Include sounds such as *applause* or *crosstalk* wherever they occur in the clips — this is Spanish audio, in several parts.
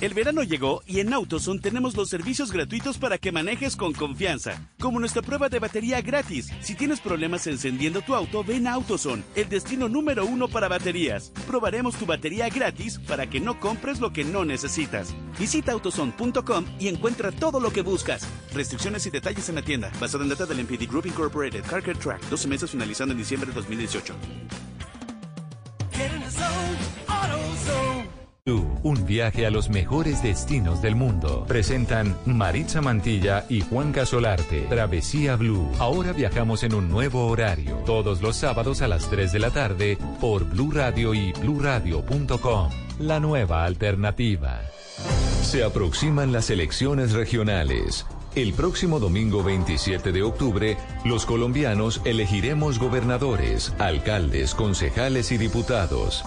El verano llegó y en AutoZone tenemos los servicios gratuitos para que manejes con confianza, como nuestra prueba de batería gratis. Si tienes problemas encendiendo tu auto, ven a AutoZone, el destino número uno para baterías. Probaremos tu batería gratis para que no compres lo que no necesitas. Visita autozone.com y encuentra todo lo que buscas. Restricciones y detalles en la tienda, basado en data del MPD Group Incorporated, Carker Track, 12 meses finalizando en diciembre de 2018. Un viaje a los mejores destinos del mundo. Presentan Maritza Mantilla y Juan Gasolarte. Travesía Blue. Ahora viajamos en un nuevo horario. Todos los sábados a las 3 de la tarde por Blue Radio y bluradio.com. La nueva alternativa. Se aproximan las elecciones regionales. El próximo domingo 27 de octubre, los colombianos elegiremos gobernadores, alcaldes, concejales y diputados.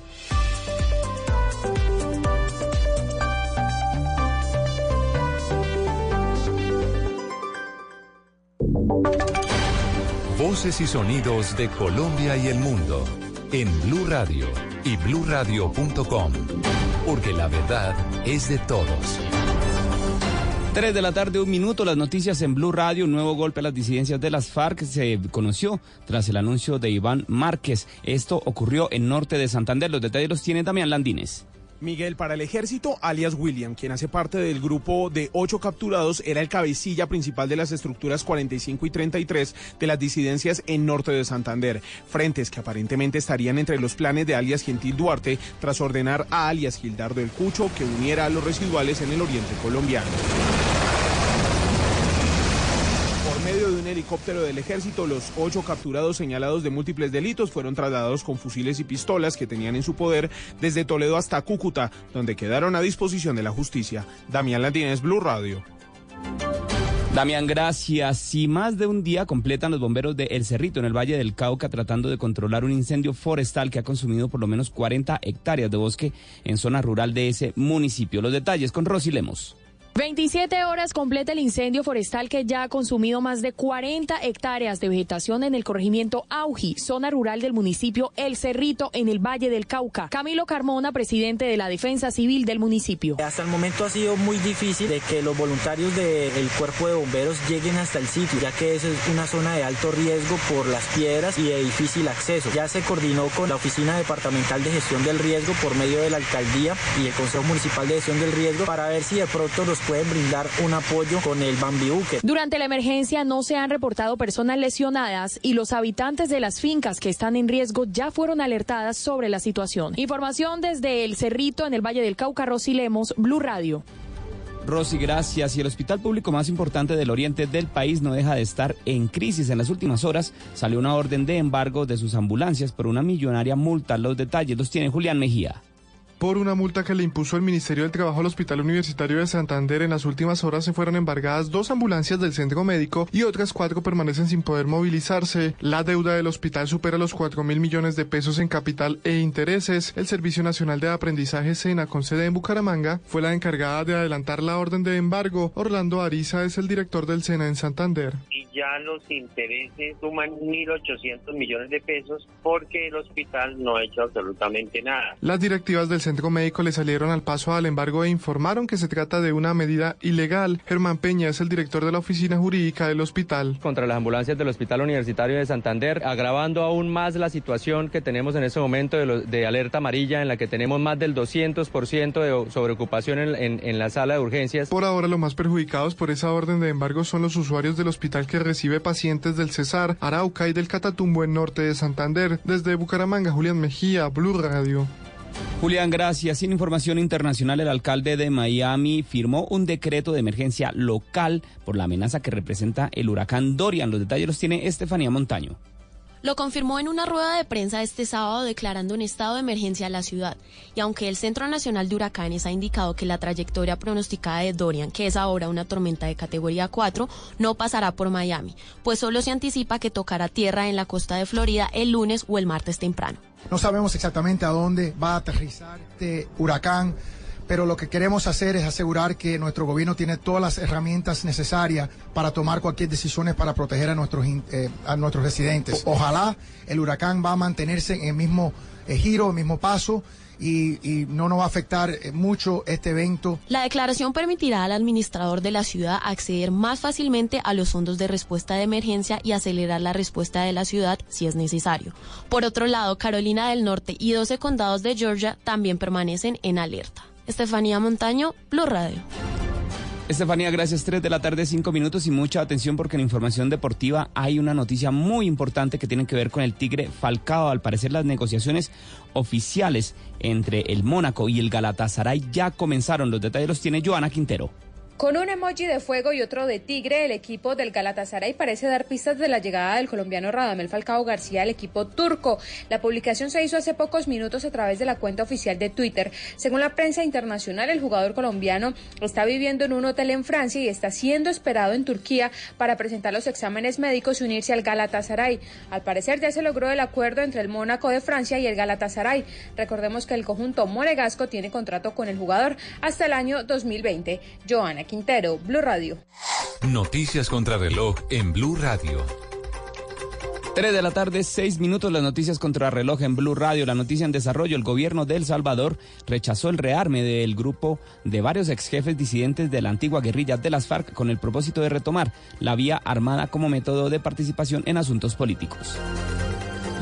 Y sonidos de Colombia y el mundo en Blue Radio y bluradio.com, porque la verdad es de todos. 3 de la tarde, un minuto, las noticias en Blue Radio, un nuevo golpe a las disidencias de las FARC se conoció tras el anuncio de Iván Márquez. Esto ocurrió en norte de Santander. Los detalles los tiene Damián Landines. Miguel, para el ejército, alias William, quien hace parte del grupo de ocho capturados, era el cabecilla principal de las estructuras 45 y 33 de las disidencias en norte de Santander, frentes que aparentemente estarían entre los planes de alias Gentil Duarte tras ordenar a alias Gildardo el Cucho que uniera a los residuales en el oriente colombiano. Por medio de un helicóptero del ejército, los ocho capturados señalados de múltiples delitos fueron trasladados con fusiles y pistolas que tenían en su poder desde Toledo hasta Cúcuta, donde quedaron a disposición de la justicia. Damián Landines, Blue Radio. Damián, gracias. Si más de un día completan los bomberos de El Cerrito en el Valle del Cauca tratando de controlar un incendio forestal que ha consumido por lo menos 40 hectáreas de bosque en zona rural de ese municipio. Los detalles con Rosy Lemos. 27 horas completa el incendio forestal que ya ha consumido más de 40 hectáreas de vegetación en el corregimiento Auji, zona rural del municipio El Cerrito, en el Valle del Cauca. Camilo Carmona, presidente de la Defensa Civil del municipio. Hasta el momento ha sido muy difícil de que los voluntarios del cuerpo de bomberos lleguen hasta el sitio, ya que es una zona de alto riesgo por las piedras y de difícil acceso. Ya se coordinó con la Oficina Departamental de Gestión del Riesgo por medio de la Alcaldía y el Consejo Municipal de Gestión del Riesgo para ver si de pronto los pueden brindar un apoyo con el Bambiuque. Durante la emergencia no se han reportado personas lesionadas y los habitantes de las fincas que están en riesgo ya fueron alertadas sobre la situación. Información desde El Cerrito en el Valle del Cauca, Rosy Lemos, Blue Radio. Rosy, gracias. Y el hospital público más importante del oriente del país no deja de estar en crisis. En las últimas horas salió una orden de embargo de sus ambulancias por una millonaria multa. Los detalles los tiene Julián Mejía. Por una multa que le impuso el Ministerio del Trabajo al Hospital Universitario de Santander, en las últimas horas se fueron embargadas dos ambulancias del centro médico y otras cuatro permanecen sin poder movilizarse. La deuda del hospital supera los 4 mil millones de pesos en capital e intereses. El Servicio Nacional de Aprendizaje SENA, con sede en Bucaramanga, fue la encargada de adelantar la orden de embargo. Orlando Ariza es el director del SENA en Santander ya los intereses suman 1.800 millones de pesos porque el hospital no ha hecho absolutamente nada. Las directivas del centro médico le salieron al paso al embargo e informaron que se trata de una medida ilegal. Germán Peña es el director de la oficina jurídica del hospital. Contra las ambulancias del Hospital Universitario de Santander, agravando aún más la situación que tenemos en este momento de, de alerta amarilla en la que tenemos más del 200% de sobreocupación en, en, en la sala de urgencias. Por ahora los más perjudicados por esa orden de embargo son los usuarios del hospital que recibe pacientes del Cesar, Arauca y del Catatumbo en norte de Santander. Desde Bucaramanga, Julián Mejía, Blue Radio. Julián, gracias. Sin información internacional, el alcalde de Miami firmó un decreto de emergencia local por la amenaza que representa el huracán Dorian. Los detalles los tiene Estefanía Montaño. Lo confirmó en una rueda de prensa este sábado declarando un estado de emergencia a la ciudad. Y aunque el Centro Nacional de Huracanes ha indicado que la trayectoria pronosticada de Dorian, que es ahora una tormenta de categoría 4, no pasará por Miami, pues solo se anticipa que tocará tierra en la costa de Florida el lunes o el martes temprano. No sabemos exactamente a dónde va a aterrizar este huracán pero lo que queremos hacer es asegurar que nuestro gobierno tiene todas las herramientas necesarias para tomar cualquier decisión para proteger a nuestros, eh, a nuestros residentes. ojalá el huracán va a mantenerse en el mismo eh, giro, el mismo paso. Y, y, no nos va a afectar eh, mucho este evento. La declaración permitirá al administrador de la ciudad acceder más fácilmente a los fondos de respuesta de emergencia y acelerar la respuesta de la ciudad si es necesario. Por otro lado, Carolina del Norte y 12 condados de Georgia también permanecen en alerta. Estefanía Montaño, Blue Radio. Estefanía, gracias. Tres de la tarde, cinco minutos y mucha atención porque en información deportiva hay una noticia muy importante que tiene que ver con el Tigre Falcao. Al parecer las negociaciones oficiales entre el Mónaco y el Galatasaray ya comenzaron. Los detalles los tiene Joana Quintero. Con un emoji de fuego y otro de tigre, el equipo del Galatasaray parece dar pistas de la llegada del colombiano Radamel Falcao García al equipo turco. La publicación se hizo hace pocos minutos a través de la cuenta oficial de Twitter. Según la prensa internacional, el jugador colombiano está viviendo en un hotel en Francia y está siendo esperado en Turquía para presentar los exámenes médicos y unirse al Galatasaray. Al parecer ya se logró el acuerdo entre el Mónaco de Francia y el Galatasaray. Recordemos que el conjunto monegasco tiene contrato con el jugador hasta el año 2020. Joana Quintero, Blue Radio. Noticias contra reloj en Blue Radio. 3 de la tarde, 6 minutos, las noticias contra reloj en Blue Radio. La noticia en desarrollo, el gobierno de El Salvador rechazó el rearme del grupo de varios ex jefes disidentes de la antigua guerrilla de las FARC con el propósito de retomar la vía armada como método de participación en asuntos políticos.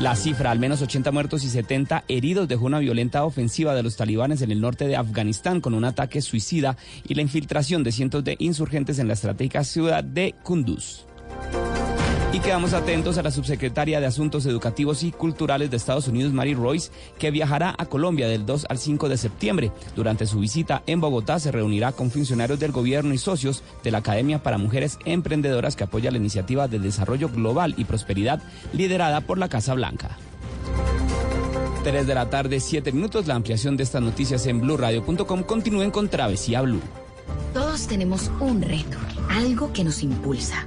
La cifra, al menos 80 muertos y 70 heridos, dejó una violenta ofensiva de los talibanes en el norte de Afganistán con un ataque suicida y la infiltración de cientos de insurgentes en la estratégica ciudad de Kunduz. Y quedamos atentos a la subsecretaria de Asuntos Educativos y Culturales de Estados Unidos, Mary Royce, que viajará a Colombia del 2 al 5 de septiembre. Durante su visita en Bogotá se reunirá con funcionarios del gobierno y socios de la Academia para Mujeres Emprendedoras que apoya la iniciativa de desarrollo global y prosperidad liderada por la Casa Blanca. 3 de la tarde, 7 minutos. La ampliación de estas noticias en blurradio.com. Continúen con Travesía Blue. Todos tenemos un reto, algo que nos impulsa,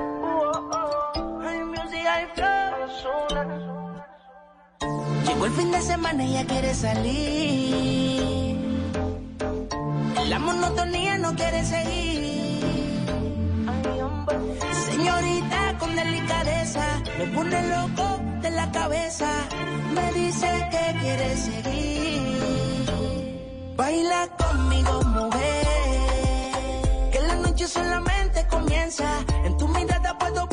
Llegó el fin de semana y ya quiere salir. La monotonía no quiere seguir. Señorita con delicadeza, me pone loco de la cabeza. Me dice que quiere seguir. Baila conmigo, mujer. Que la noche solamente comienza. En tu mirada puedo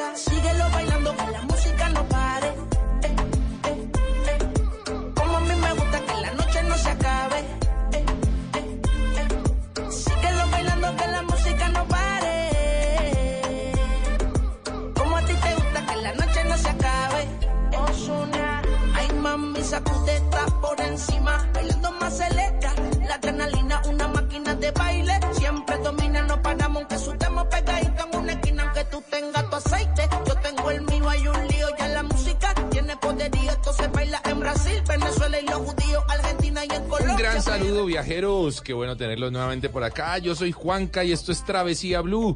belleza. Síguelo viajeros. Qué bueno tenerlos nuevamente por acá. Yo soy Juanca y esto es Travesía Blue.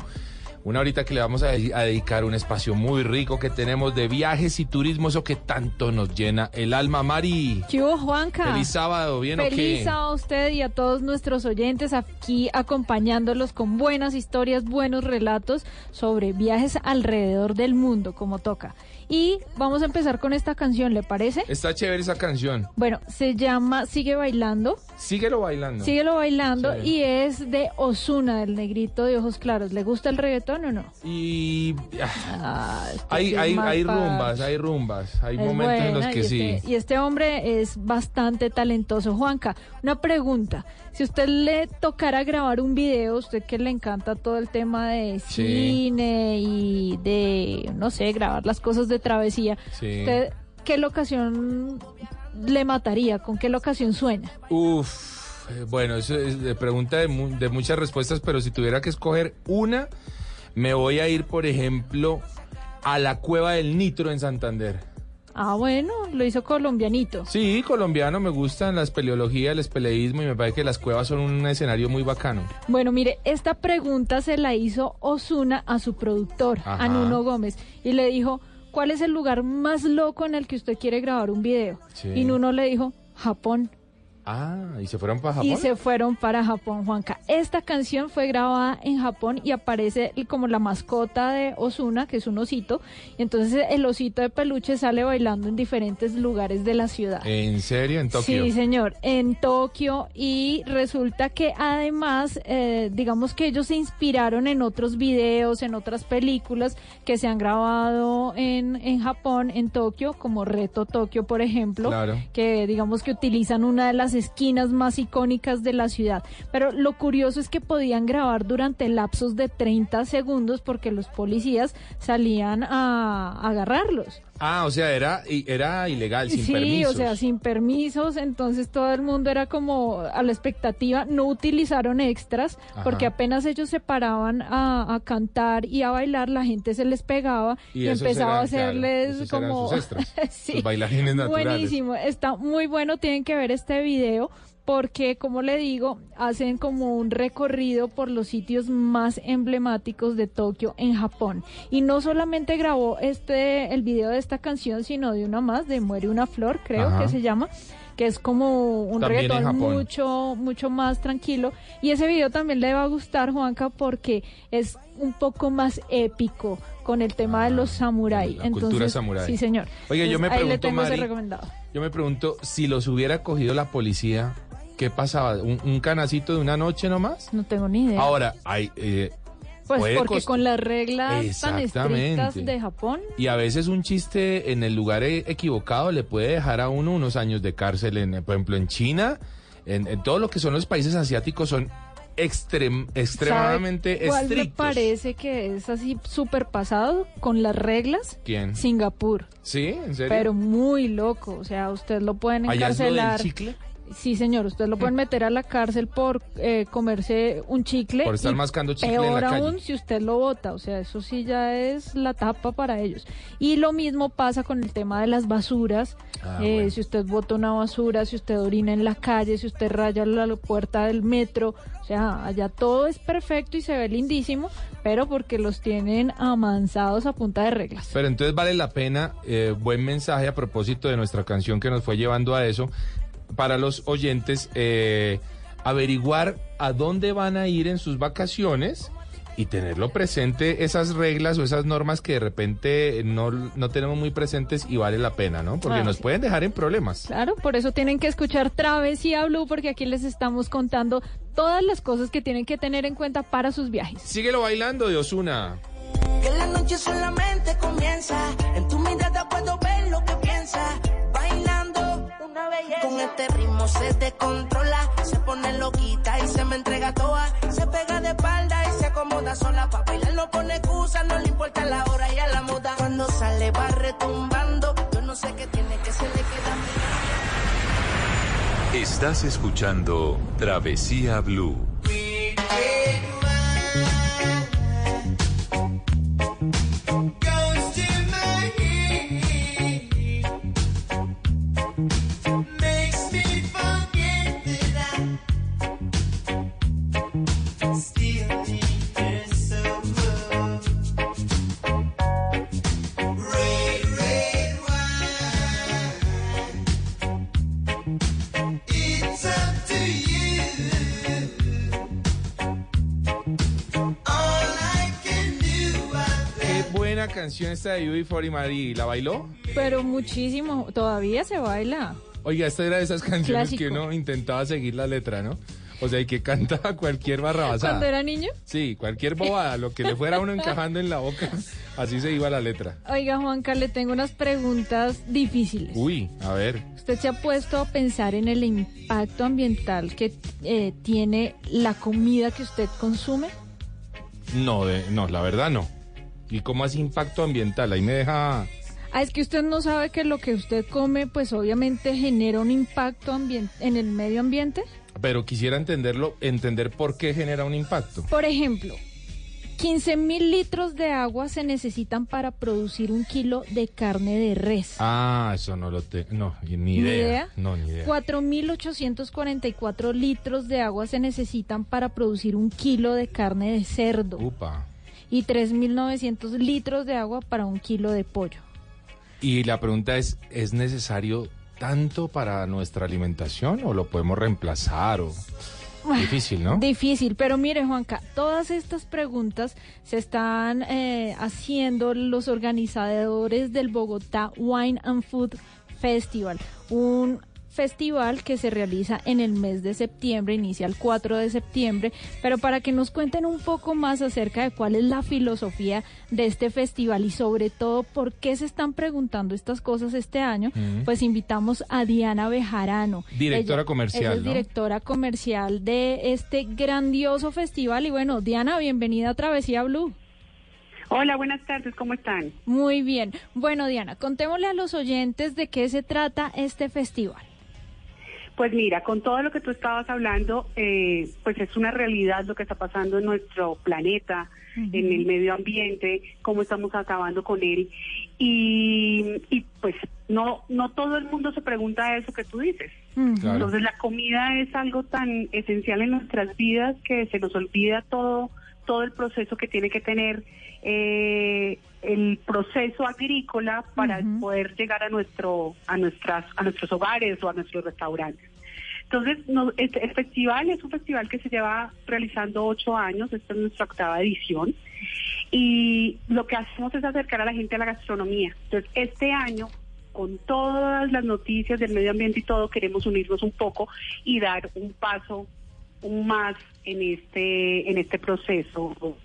Una horita que le vamos a, de- a dedicar un espacio muy rico que tenemos de viajes y turismo, eso que tanto nos llena el alma. Mari, ¿Qué hubo, Juanca? feliz sábado, ¿bien o Feliz sábado a usted y a todos nuestros oyentes aquí acompañándolos con buenas historias, buenos relatos sobre viajes alrededor del mundo, como toca. Y vamos a empezar con esta canción, ¿le parece? Está chévere esa canción. Bueno, se llama Sigue Bailando. Síguelo bailando. Síguelo bailando Sí. y es de Osuna, del negrito de ojos claros. ¿Le gusta el reggaetón o no? Y Ah, hay, hay, hay rumbas, hay rumbas. Hay Es momentos en los que y sí. Este, y este hombre es bastante talentoso. Juanca, una pregunta. Si usted le tocara grabar un video, usted que le encanta todo el tema de Sí. cine y de, no sé, grabar las cosas de travesía, Sí. ¿usted qué locación le mataría? ¿Con qué locación sueña? Uf, eh, bueno, eso es de pregunta de, mu- de muchas respuestas, pero si tuviera que escoger una, me voy a ir, por ejemplo, a la Cueva del Nitro en Santander. Ah, bueno, lo hizo colombianito. Sí, colombiano, me gustan las peleologías, el espeleísmo y me parece que las cuevas son un escenario muy bacano. Bueno, mire, esta pregunta se la hizo Osuna a su productor, Ajá. a Nuno Gómez, y le dijo, ¿cuál es el lugar más loco en el que usted quiere grabar un video? Sí. Y Nuno le dijo, Japón. Ah, ¿y se fueron para Japón? Y se fueron para Japón, Juanca. Esta canción fue grabada en Japón y aparece como la mascota de Osuna, que es un osito. Y entonces el osito de peluche sale bailando en diferentes lugares de la ciudad. ¿En serio? ¿En Tokio? Sí, señor, en Tokio y resulta que además, eh, digamos que ellos se inspiraron en otros videos, en otras películas que se han grabado en, en Japón, en Tokio, como Reto Tokio, por ejemplo, Claro. que digamos que utilizan una de las esquinas más icónicas de la ciudad. Pero lo curioso es que podían grabar durante lapsos de 30 segundos porque los policías salían a agarrarlos. Ah, o sea, era, era ilegal, sin sí, permisos. o sea, sin permisos, entonces todo el mundo era como a la expectativa, no utilizaron extras, Ajá. porque apenas ellos se paraban a, a cantar y a bailar, la gente se les pegaba y, empezaba a claro, hacerles como... sus extras, *laughs* Sí, sus bailarines naturales. Buenísimo, está muy bueno, tienen que ver este video porque, como le digo, hacen como un recorrido por los sitios más emblemáticos de Tokio en Japón. Y no solamente grabó este el video de esta canción, sino de una más, de Muere una flor, creo Ajá. que se llama que es como un reggaetón mucho mucho más tranquilo y ese video también le va a gustar Juanca porque es un poco más épico con el tema de los samuráis Ah, la cultura samurái. sí señor Oiga, yo me Entonces, ahí le pregunto, Mari, recomendado Yo me pregunto, si los hubiera cogido la policía, ¿qué pasaba? ¿Un, un canacito de una noche nomás? no tengo ni idea Ahora, hay... eh, Pues porque cost- con las reglas tan estrictas de Japón, Y a veces un chiste en el lugar e- equivocado le puede dejar a uno unos años de cárcel. En, por ejemplo, en China, en, en todo lo que son los países asiáticos son extrem- extremadamente ¿sabe ¿cuál me estrictos. parece que es así súper pasado con las reglas? ¿Quién? Singapur. ¿Sí? ¿En serio? Pero muy loco, o sea, usted lo pueden ¿Allá es lo del encarcelar. chicle? Sí, señor, usted lo pueden meter a la cárcel por eh, comerse un chicle. Por estar y mascando chicle en la Peor calle. aún si usted lo bota, o sea, eso sí ya es la tapa para ellos. Y lo mismo pasa con el tema de las basuras. Ah, Eh, bueno. Si usted bota una basura, si usted orina en la calle, si usted raya la la puerta del metro, o sea, allá todo es perfecto y se ve lindísimo, pero porque los tienen amansados a punta de reglas. Pero entonces vale la pena, eh, buen mensaje a propósito de nuestra canción que nos fue llevando a eso, para los oyentes, eh, averiguar a dónde van a ir en sus vacaciones y tenerlo presente, esas reglas o esas normas que de repente no, no tenemos muy presentes y vale la pena, ¿no? Porque Ah, nos sí. pueden dejar en problemas. Claro, por eso tienen que escuchar Travesía Blue, porque aquí les estamos contando todas las cosas que tienen que tener en cuenta para sus viajes. Síguelo bailando de Osuna. Que la noche solamente comienza. En tu mirada puedo Con este ritmo se descontrola. Se pone loquita y se me entrega toda. Se pega de espalda y se acomoda sola. Pa' bailar no pone excusa, no le importa la hora y a la moda. Cuando sale va retumbando. Yo no sé qué tiene que se le queda. Estás escuchando Travesía Blue. Canción esta de UB40 Marie. ¿La bailó? Pero muchísimo, todavía se baila. Oiga, esta era de esas canciones Clásico. que uno intentaba seguir la letra, ¿no? O sea, y que *laughs* cantaba cualquier barrabasada. Cuando era niño. Sí, cualquier bobada, lo que le fuera uno *laughs* encajando en la boca, así se iba la letra. Oiga, Juanca, le tengo unas preguntas difíciles. Uy, a ver. ¿Usted se ha puesto a pensar en el impacto ambiental que eh, tiene la comida que usted consume? No, de- no, la verdad no. ¿Y cómo hace impacto ambiental? Ahí me deja... Ah, es que usted no sabe que lo que usted come, pues obviamente genera un impacto en el medio ambiente. Pero quisiera entenderlo, entender por qué genera un impacto. Por ejemplo, 15 mil litros de agua se necesitan para producir un kilo de carne de res. Ah, eso no lo tengo. No, ni ¿Ni idea. idea? No, ni idea. 4.844 litros de agua se necesitan para producir un kilo de carne de cerdo. Upa. Y 3.900 litros de agua para un kilo de pollo. Y la pregunta es, ¿es necesario tanto para nuestra alimentación o lo podemos reemplazar? O... Difícil, ¿no? Difícil, pero mire Juanca, todas estas preguntas se están eh, haciendo los organizadores del Bogotá Wine and Food Festival, un festival que se realiza en el mes de septiembre, inicia el 4 de septiembre, pero para que nos cuenten un poco más acerca de cuál es la filosofía de este festival y sobre todo por qué se están preguntando estas cosas este año, pues invitamos a Diana Bejarano. Directora comercial, ella es ¿no? directora comercial de este grandioso festival. Y bueno, Diana, bienvenida a Travesía Blue. Hola, buenas tardes, ¿cómo están? Muy bien. Bueno, Diana, contémosle a los oyentes de qué se trata este festival. Pues mira, con todo lo que tú estabas hablando, eh, pues es una realidad lo que está pasando en nuestro planeta, en el medio ambiente, cómo estamos acabando con él. Y, y pues no, no todo el mundo se pregunta eso que tú dices. Claro. Entonces la comida es algo tan esencial en nuestras vidas que se nos olvida todo, todo el proceso que tiene que tener eh, el proceso agrícola para poder llegar a nuestro, a nuestras, a nuestros hogares o a nuestros restaurantes. Entonces, no, este, el festival es un festival que se lleva realizando ocho años, esta es nuestra octava edición, y lo que hacemos es acercar a la gente a la gastronomía. Entonces, este año, con todas las noticias del medio ambiente y todo, queremos unirnos un poco y dar un paso más en este, en este proceso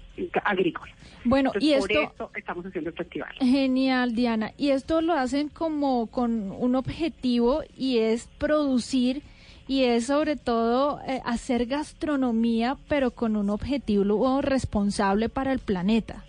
agrícola. Bueno, Entonces, y por esto- estamos haciendo el festival. Genial, Diana. Y esto lo hacen como con un objetivo y es producir y es sobre todo eh, hacer gastronomía, pero con un objetivo responsable para el planeta.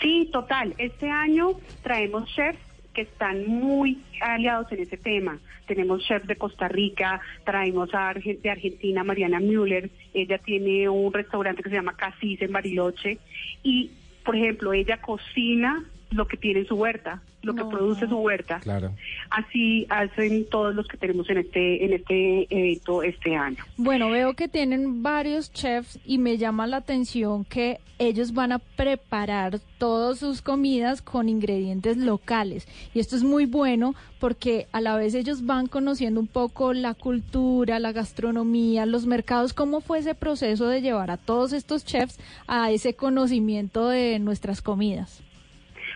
Sí, total. Este año traemos chefs están muy aliados en ese tema. Tenemos chefs de Costa Rica, traemos a Arge- de Argentina Mariana Müller, ella tiene un restaurante que se llama Casis en Bariloche y, por ejemplo, ella cocina lo que tiene en su huerta, lo que produce su huerta. Claro. Así hacen todos los que tenemos en este en este evento este año. Bueno, veo que tienen varios chefs y me llama la atención que ellos van a preparar todas sus comidas con ingredientes locales. Y esto es muy bueno porque a la vez ellos van conociendo un poco la cultura, la gastronomía, los mercados, cómo fue ese proceso de llevar a todos estos chefs a ese conocimiento de nuestras comidas.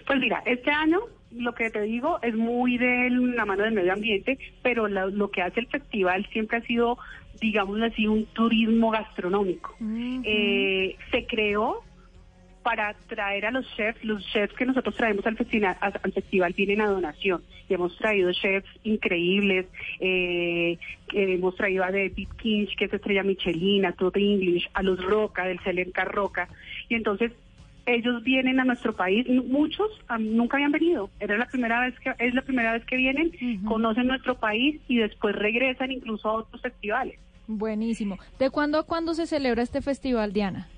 Pues mira, este año lo que te digo es muy de la mano del medio ambiente, pero la- lo que hace el festival siempre ha sido, digamos así, un turismo gastronómico. Eh, se creó para traer a los chefs, los chefs que nosotros traemos al festival, al festival vienen a donación. Y hemos traído chefs increíbles, eh, hemos traído a David Kinch, que es estrella Michelin, a Todd English, a los Roca, del Selenca Roca. Y entonces ellos vienen a nuestro país, muchos nunca habían venido, era la primera vez que es la primera vez que vienen, conocen nuestro país y después regresan incluso a otros festivales. Buenísimo. ¿De cuándo a cuándo se celebra este festival, Diana?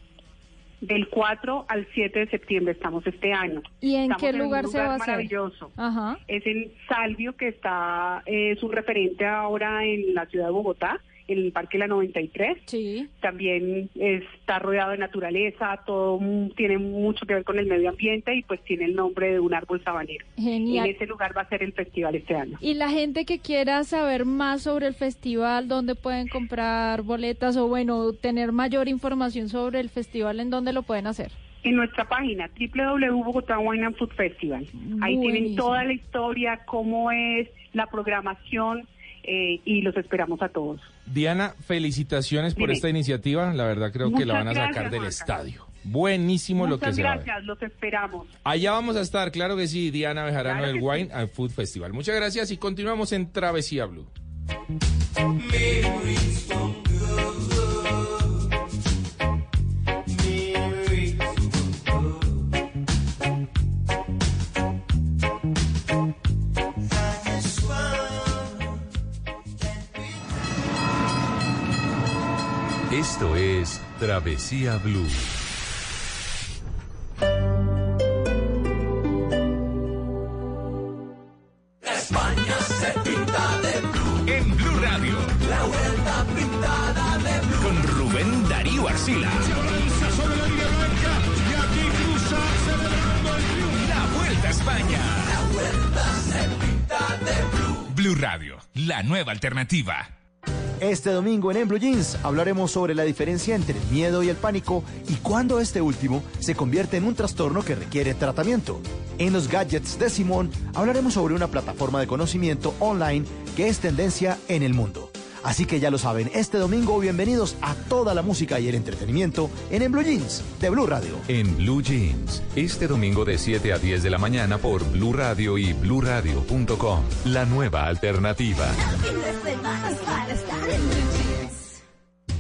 Del 4 al 7 de septiembre estamos este año. ¿Y en Estamos qué un lugar se va a hacer? maravilloso. Ajá. Es en Salvio, que está, es un referente ahora en la ciudad de Bogotá, en el Parque La 93. Sí. También está rodeado de naturaleza, todo tiene mucho que ver con el medio ambiente y pues tiene el nombre de un árbol sabanero. Genial. En ese lugar va a ser el festival este año. Y la gente que quiera saber más sobre el festival, dónde pueden comprar boletas o bueno, tener mayor información sobre el festival, ¿en dónde lo pueden hacer? En nuestra página www.bogotá Wine and Food Festival. Ahí tienen Buenísimo. toda la historia, cómo es la programación eh, y los esperamos a todos. Diana, felicitaciones por Dime. esta iniciativa. La verdad creo que la van a sacar gracias, del Juanca. estadio. Buenísimo lo que Muchas se va a ver. gracias, los esperamos. Allá vamos a estar, claro que sí, Diana Bejarano Claro del Wine and Food Festival. Muchas gracias y continuamos en Travesía Blue. Travesía Blue. España se pinta de blue. En Blue Radio. La vuelta pintada de blue. Con Rubén Darío Arcila. sobre la línea blanca y aquí cruza celebrando el. La Vuelta a España. La vuelta se pinta de blue. Blue Radio, la nueva alternativa. Este domingo en En Blue Jeans hablaremos sobre la diferencia entre el miedo y el pánico y cuándo este último se convierte en un trastorno que requiere tratamiento. En los gadgets de Simón hablaremos sobre una plataforma de conocimiento online que es tendencia en el mundo. Así que ya lo saben, este domingo bienvenidos a toda la música y el entretenimiento en En Blue Jeans de Blue Radio. En Blue Jeans, este domingo de 7 a 10 de la mañana por Blue Radio y bluradio.com. La nueva alternativa.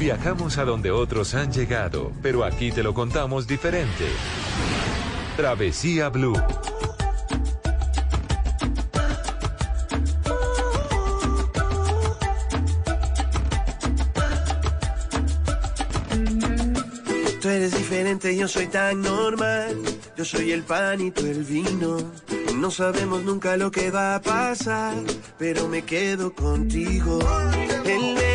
Viajamos a donde otros han llegado, pero aquí te lo contamos diferente. Travesía Blue. Tú eres diferente, yo soy tan normal. Yo soy el pan y tú el vino. No sabemos nunca lo que va a pasar, pero me quedo contigo. El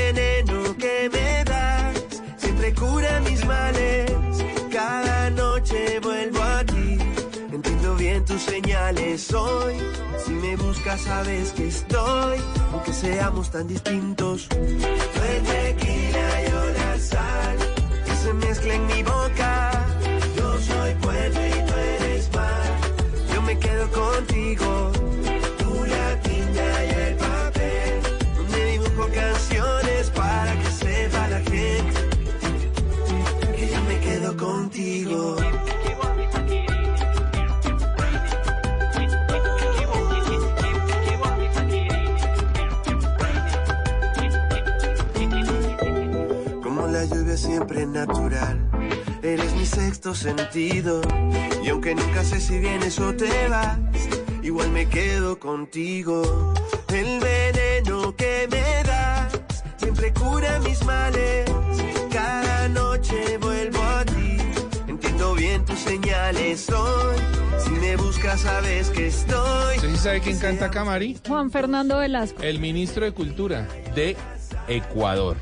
hoy. Si me buscas, sabes que estoy. Aunque seamos tan distintos. El tequila, yo la sal que se mezcla en mi boca. Yo soy puente y tú eres mar. Yo me quedo contigo. Natural. Eres mi sexto sentido. Y aunque nunca sé si vienes o te vas, igual me quedo contigo. El veneno que me das siempre cura mis males. Cada noche vuelvo a ti. Entiendo bien tus señales hoy. Si me buscas, sabes que estoy. ¿Usted sí sabe quién canta acá, Mari? Juan Fernando Velasco, El ministro de Cultura de Ecuador.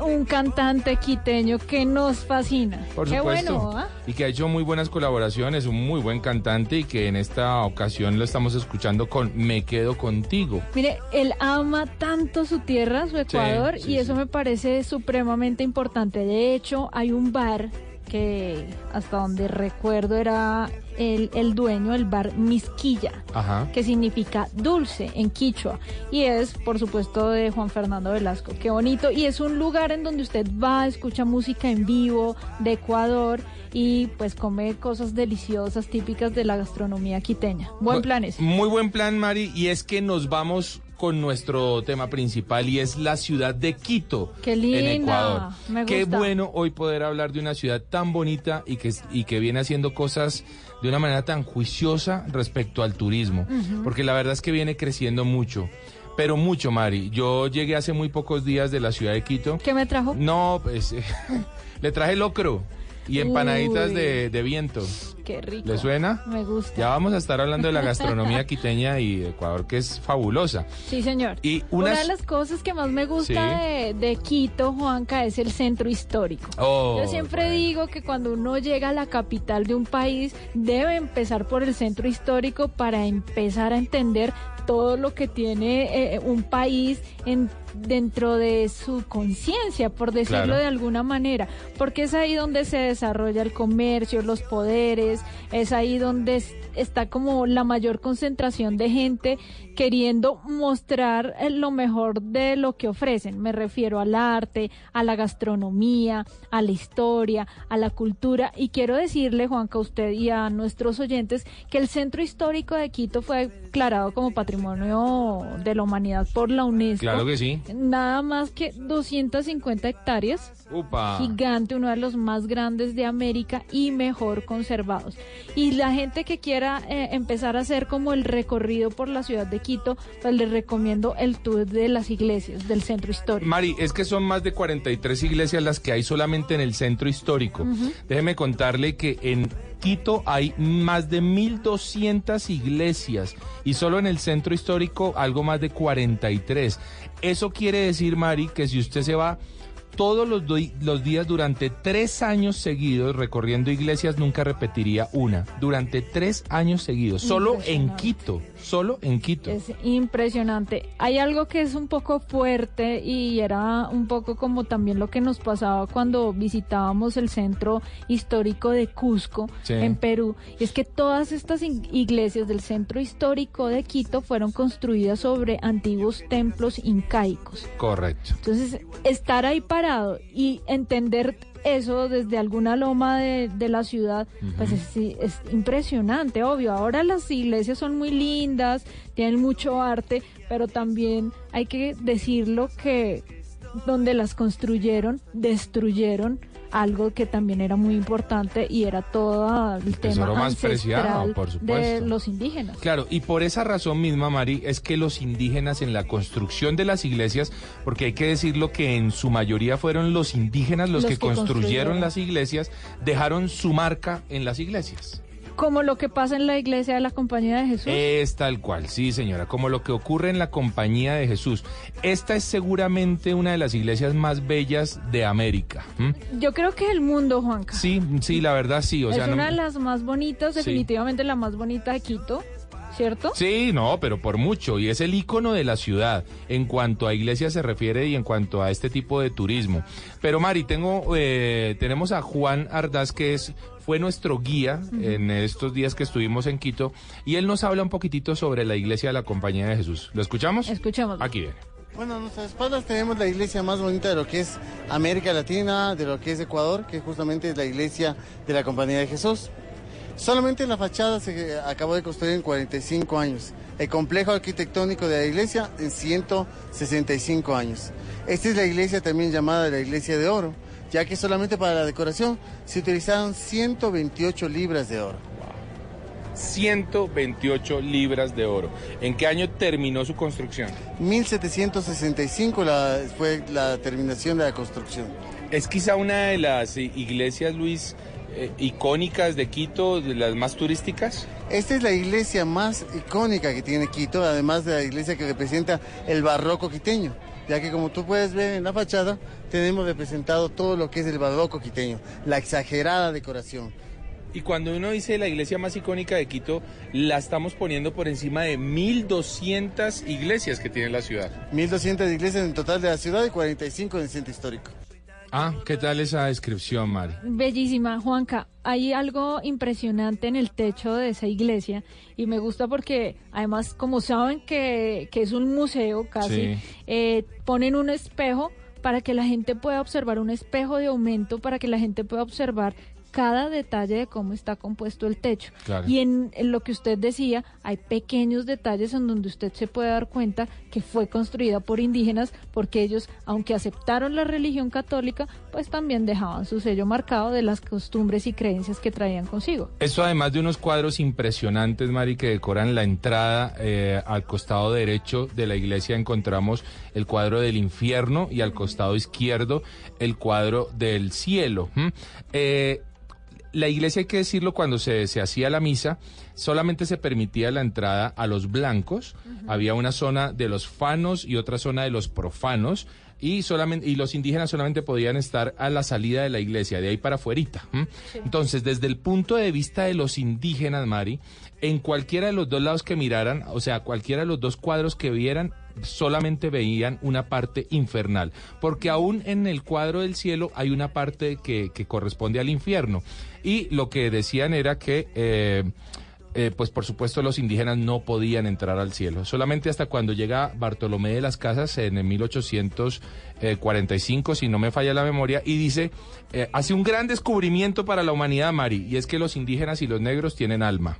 Un cantante quiteño que nos fascina. Por Qué supuesto. bueno, ¿ah? Y que ha hecho muy buenas colaboraciones, un muy buen cantante y que en esta ocasión lo estamos escuchando con Me Quedo Contigo. Mire, él ama tanto su tierra, su Ecuador, sí, y eso me parece supremamente importante. De hecho, hay un bar que hasta donde recuerdo era el, el dueño, el bar Misquilla, Ajá. que significa dulce en quichua, y es, por supuesto, de Juan Fernando Velasco. Qué bonito, y es un lugar en donde usted va, escucha música en vivo de Ecuador y pues come cosas deliciosas típicas de la gastronomía quiteña. Buen plan ese. Muy buen plan, Mari, y es que nos vamos con nuestro tema principal y es la ciudad de Quito Qué linda, en Ecuador. me Qué bueno hoy poder hablar de una ciudad tan bonita y que, y que viene haciendo cosas de una manera tan juiciosa respecto al turismo, porque la verdad es que viene creciendo mucho. Pero mucho, Mari. Yo llegué hace muy pocos días de la ciudad de Quito. ¿Qué me trajo? No, pues *laughs* le traje locro y empanaditas de, de viento. Qué rico. ¿Le suena? Me gusta. Ya vamos a estar hablando de la gastronomía quiteña y de Ecuador, que es fabulosa. Sí, señor. Y Una de las cosas que más me gusta Sí. de, de Quito, Juanca, es el centro histórico. Oh, Yo siempre digo que cuando uno llega a la capital de un país, debe empezar por el centro histórico para empezar a entender todo lo que tiene eh, un país en, dentro de su conciencia, por decirlo Claro. de alguna manera, porque es ahí donde se desarrolla el comercio, los poderes, es ahí donde es- está como la mayor concentración de gente queriendo mostrar eh, lo mejor de lo que ofrecen. Me refiero al arte, a la gastronomía, a la historia, a la cultura. Y quiero decirle, Juanca, a usted y a nuestros oyentes, que el centro histórico de Quito fue declarado como patrimonio de la humanidad por la UNESCO. Claro que sí. Nada más que 250 hectáreas. Upa. Gigante, uno de los más grandes de América y mejor conservados. Y la gente que quiera eh, empezar a hacer como el recorrido por la ciudad de Quito, pues les recomiendo el tour de las iglesias del centro histórico. Mari, es que son más de 43 iglesias las que hay solamente en el centro histórico. Déjeme contarle que en Quito hay más de 1.200 iglesias y solo en el centro histórico algo más de 43. Eso quiere decir, Mari, que si usted se va todos los, los días durante tres años seguidos recorriendo iglesias, nunca repetiría una. Durante tres años seguidos, solo en Quito, solo en Quito. Es impresionante. Hay algo que es un poco fuerte y era un poco como también lo que nos pasaba cuando visitábamos el centro histórico de Cusco Sí. en Perú. Y es que todas estas iglesias del centro histórico de Quito fueron construidas sobre antiguos templos incaicos. Correcto. Entonces, estar ahí parado y entender eso desde alguna loma de, de la ciudad, pues es, impresionante, obvio. Ahora las iglesias son muy lindas, tienen mucho arte, pero también hay que decirlo que donde las construyeron, destruyeron algo que también era muy importante y era todo el tema más preciado, ancestral por de los indígenas. Claro, y por esa razón misma, Mari, es que los indígenas en la construcción de las iglesias, porque hay que decirlo que en su mayoría fueron los indígenas los, Los que, que construyeron construyeron. las iglesias, dejaron su marca en las iglesias. Como lo que pasa en la iglesia de la Compañía de Jesús. Es tal cual, sí señora, como lo que ocurre en la Compañía de Jesús. Esta es seguramente una de las iglesias más bellas de América. Yo creo que el mundo, Juanca. Sí, sí, la verdad sí. O es sea, no- una de las más bonitas, Sí. definitivamente la más bonita de Quito, ¿cierto? Sí, no, pero por mucho. Y es el icono de la ciudad en cuanto a iglesia se refiere y en cuanto a este tipo de turismo. Pero Mari, tengo, eh, tenemos a Juan Ardaz, que es, fue nuestro guía en estos días que estuvimos en Quito, y él nos habla un poquitito sobre la iglesia de la Compañía de Jesús. ¿Lo escuchamos? Escuchamos. Aquí viene. Bueno, a nuestras espaldas tenemos la iglesia más bonita de lo que es América Latina, de lo que es Ecuador, que justamente es la iglesia de la Compañía de Jesús. Solamente la fachada se acabó de construir en 45 años. El complejo arquitectónico de la iglesia en 165 años. Esta es la iglesia también llamada la iglesia de oro, ya que solamente para la decoración se utilizaron 128 libras de oro. 128 libras de oro. ¿En qué año terminó su construcción? 1765 la, fue la terminación de la construcción. Es quizá una de las iglesias, Luis, eh, icónicas de Quito, de las más turísticas. Esta es la iglesia más icónica que tiene Quito, además de la iglesia que representa el barroco quiteño, ya que como tú puedes ver en la fachada, tenemos representado todo lo que es el barroco quiteño, la exagerada decoración. Y cuando uno dice la iglesia más icónica de Quito, la estamos poniendo por encima de 1.200 iglesias que tiene la ciudad. 1.200 iglesias en total de la ciudad y 45 en el centro histórico. Ah, ¿qué tal esa descripción, Mari? Bellísima, Juanca. Hay algo impresionante en el techo de esa iglesia y me gusta porque además, como saben que, que es un museo casi, Sí. eh, ponen un espejo para que la gente pueda observar un espejo de aumento, para que la gente pueda observar cada detalle de cómo está compuesto el techo. Claro. Y en, en lo que usted decía, hay pequeños detalles en donde usted se puede dar cuenta que fue construida por indígenas, porque ellos, aunque aceptaron la religión católica, pues también dejaban su sello marcado de las costumbres y creencias que traían consigo. Esto además de unos cuadros impresionantes, Mari, que decoran la entrada eh, al costado derecho de la iglesia encontramos el cuadro del infierno y al costado izquierdo el cuadro del cielo. Eh, la iglesia, hay que decirlo, cuando se, se hacía la misa, solamente se permitía la entrada a los blancos. Había una zona de los fanos y otra zona de los profanos. Y, solamente, y los indígenas solamente podían estar a la salida de la iglesia, de ahí para afuerita. Entonces, desde el punto de vista de los indígenas, Mari, en cualquiera de los dos lados que miraran, o sea, cualquiera de los dos cuadros que vieran, solamente veían una parte infernal, porque aún en el cuadro del cielo hay una parte que, que corresponde al infierno. Y lo que decían era que... eh, eh, pues por supuesto los indígenas no podían entrar al cielo. Solamente hasta cuando llega Bartolomé de las Casas en el 1845, si no me falla la memoria, y dice, eh, hace un gran descubrimiento para la humanidad, Mari, y es que los indígenas y los negros tienen alma.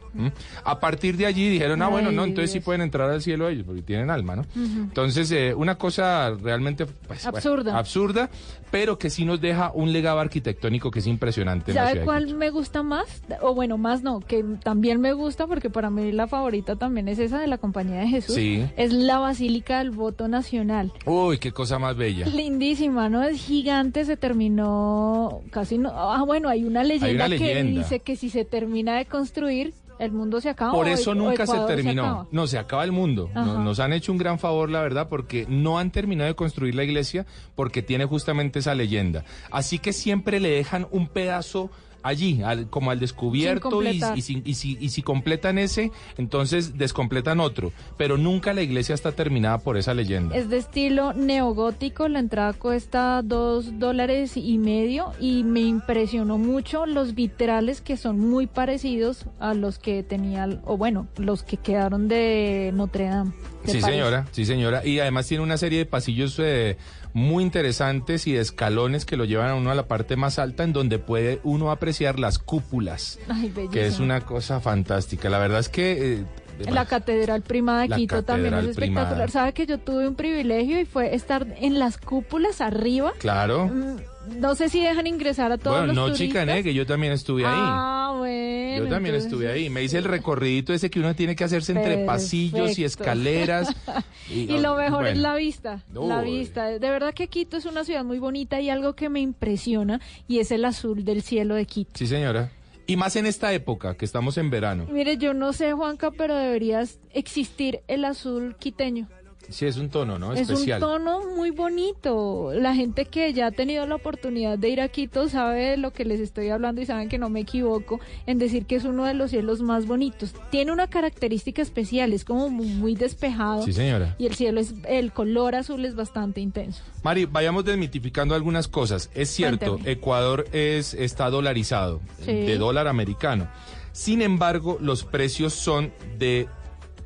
A partir de allí dijeron, ah, bueno, no, entonces sí pueden entrar al cielo ellos, porque tienen alma, ¿no? Entonces, eh, una cosa realmente pues, bueno, Absurda. absurda, pero que sí nos deja un legado arquitectónico que es impresionante. ¿Sabe cuál me gusta más? O bueno, más no, que también me gusta porque para mí la favorita también es esa de la Compañía de Jesús. Sí. Es la Basílica del Voto Nacional. Uy, qué cosa más bella. Lindísima, ¿no? Es gigante, se terminó casi no. Ah, bueno, hay una leyenda, que leyenda. dice que si se termina de construir, el mundo se acaba. Por eso nunca se terminó. no, se acaba el mundo. Nos han hecho un gran favor, la verdad, porque no han terminado de construir la iglesia porque tiene justamente esa leyenda. Así que siempre le dejan un pedazo allí, al- como al descubierto, y, si, y si- y si completan ese, entonces descompletan otro. Pero nunca la iglesia está terminada por esa leyenda. Es de estilo neogótico, la entrada cuesta dos dólares y medio y me impresionó mucho los vitrales que son muy parecidos a los que tenía, o bueno, los que quedaron de Notre Dame. Sí, París. señora, sí, señora. Y además tiene una serie de pasillos eh, muy interesantes y de escalones que lo llevan a uno a la parte más alta en donde puede uno apreciar las cúpulas, Ay, que es una cosa fantástica. La verdad es que... eh, La Catedral Prima de La Quito también es espectacular. ¿Sabe que yo tuve un privilegio y fue estar en las cúpulas arriba? Claro. Mm, No sé si dejan ingresar a todos Bueno, los no turistas. chicané, que yo también estuve ahí. Ah, bueno. Yo también entonces- estuve ahí. Me hice el recorridito ese que uno tiene que hacerse entre pasillos y escaleras. *laughs* Y lo mejor es la vista, la vista. De verdad que Quito es una ciudad muy bonita y algo que me impresiona y es el azul del cielo de Quito. Sí, señora. Y más en esta época, que estamos en verano. Mire, yo no sé, Juanca, pero deberías existir el azul quiteño. Sí, es un tono, ¿no? Es Especial. un tono muy bonito. La gente que ya ha tenido la oportunidad de ir a Quito sabe de lo que les estoy hablando y saben que no me equivoco en decir que es uno de los cielos más bonitos. Tiene una característica especial, es como mu- muy despejado. Sí, señora. Y el cielo es, el color azul es bastante intenso. Mari, vayamos desmitificando algunas cosas. Es cierto, Cuénteme. Ecuador es, está dolarizado, Sí. de dólar americano. Sin embargo, los precios son de,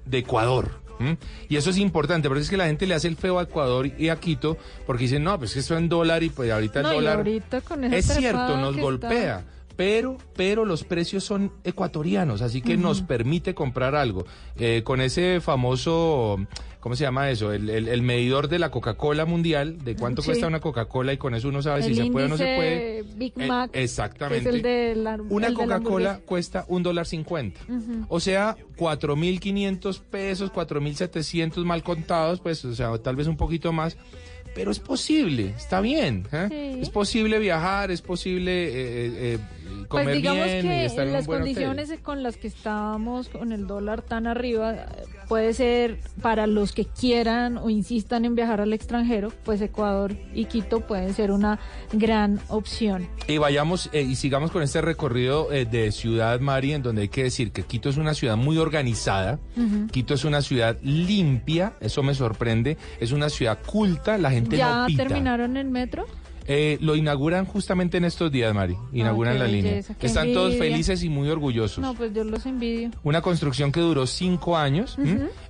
de Ecuador. Y eso es importante, porque es que la gente le hace el feo a Ecuador y a Quito, porque dicen, no, pues que eso en dólar y pues ahorita No, el dólar... ahorita con Es cierto, nos golpea. está- Pero, pero los precios son ecuatorianos, así que nos permite comprar algo. Eh, con ese famoso ¿cómo se llama eso? El, el- el medidor de la Coca-Cola mundial, de cuánto Sí. cuesta una Coca-Cola y con eso uno sabe el si se puede o no se puede. Big Eh, Mac, exactamente. es el de la, Una Coca-Cola cuesta un dólar cincuenta. O sea, 4.500 pesos, 4.700 mal contados, pues, o sea, tal vez un poquito más. Pero es posible, está bien. ¿eh? Sí. Es posible viajar, es posible eh, comer Pues digamos bien y que estar en las un buen hotel. condiciones con las que estábamos con el dólar tan arriba, puede ser para los que quieran o insistan en viajar al extranjero, pues Ecuador y Quito pueden ser una gran opción. Y vayamos eh, y sigamos con este recorrido eh, de Ciudad Mari, en donde hay que decir que Quito es una ciudad muy organizada. Quito es una ciudad limpia, eso me sorprende. Es una ciudad culta, la gente ¿Ya no pita. terminaron el metro? Eh, lo inauguran justamente en estos días, Mari. Inauguran la línea. belleza, qué Están todos felices y muy orgullosos. No, pues yo los envidio. Una construcción que duró cinco años,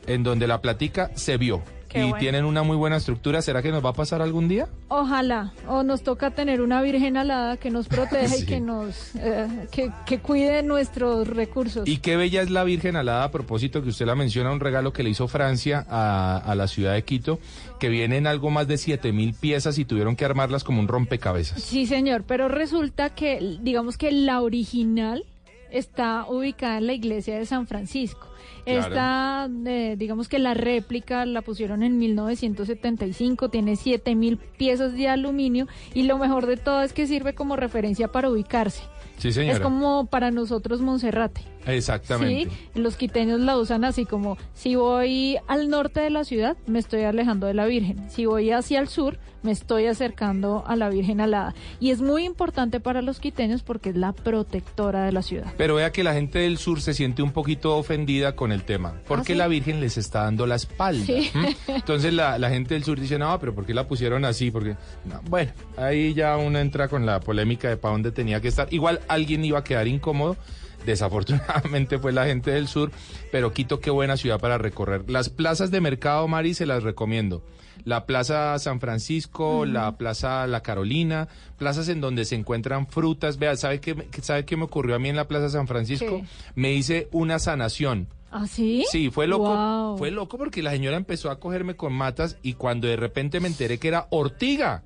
en donde la platica se vio. Qué y bueno. tienen una muy buena estructura. ¿Será que nos va a pasar algún día? Ojalá, o nos toca tener una virgen alada que nos proteja y *laughs* Sí. que nos eh, que, que cuide nuestros recursos. Y qué bella es la Virgen Alada, a propósito que usted la menciona, un regalo que le hizo Francia a, a la ciudad de Quito, que viene en algo más de 7 mil piezas y tuvieron que armarlas como un rompecabezas. Sí, señor, pero resulta que, digamos que la original está ubicada en la iglesia de San Francisco. Claro. Esta, eh, digamos que la réplica la pusieron en 1975, tiene 7000 piezas de aluminio y lo mejor de todo es que sirve como referencia para ubicarse. Sí, señora. Es como para nosotros Monserrate. Exactamente. Sí, los quiteños la usan así como si voy al norte de la ciudad, me estoy alejando de la Virgen. Si voy hacia el sur, me estoy acercando a la Virgen alada. Y es muy importante para los quiteños porque es la protectora de la ciudad. Pero vea que la gente del sur se siente un poquito ofendida con el tema, porque ¿Ah, sí? la Virgen les está dando la espalda. Sí. Entonces la, la gente del sur dice, no, pero ¿por qué la pusieron así? Porque, no, bueno, ahí ya uno entra con la polémica de para dónde tenía que estar. Igual alguien iba a quedar incómodo. Desafortunadamente fue la gente del sur, pero Quito qué buena ciudad para recorrer. Las plazas de mercado, Mari, se las recomiendo. La Plaza San Francisco, la Plaza La Carolina, plazas en donde se encuentran frutas. Vea, ¿sabe qué, me- ¿sabe qué me ocurrió a mí en la Plaza San Francisco? ¿Qué? Me hice una sanación. ¿Ah, sí? Sí, fue loco. Wow. Fue loco porque la señora empezó a cogerme con matas y cuando de repente me enteré que era ortiga.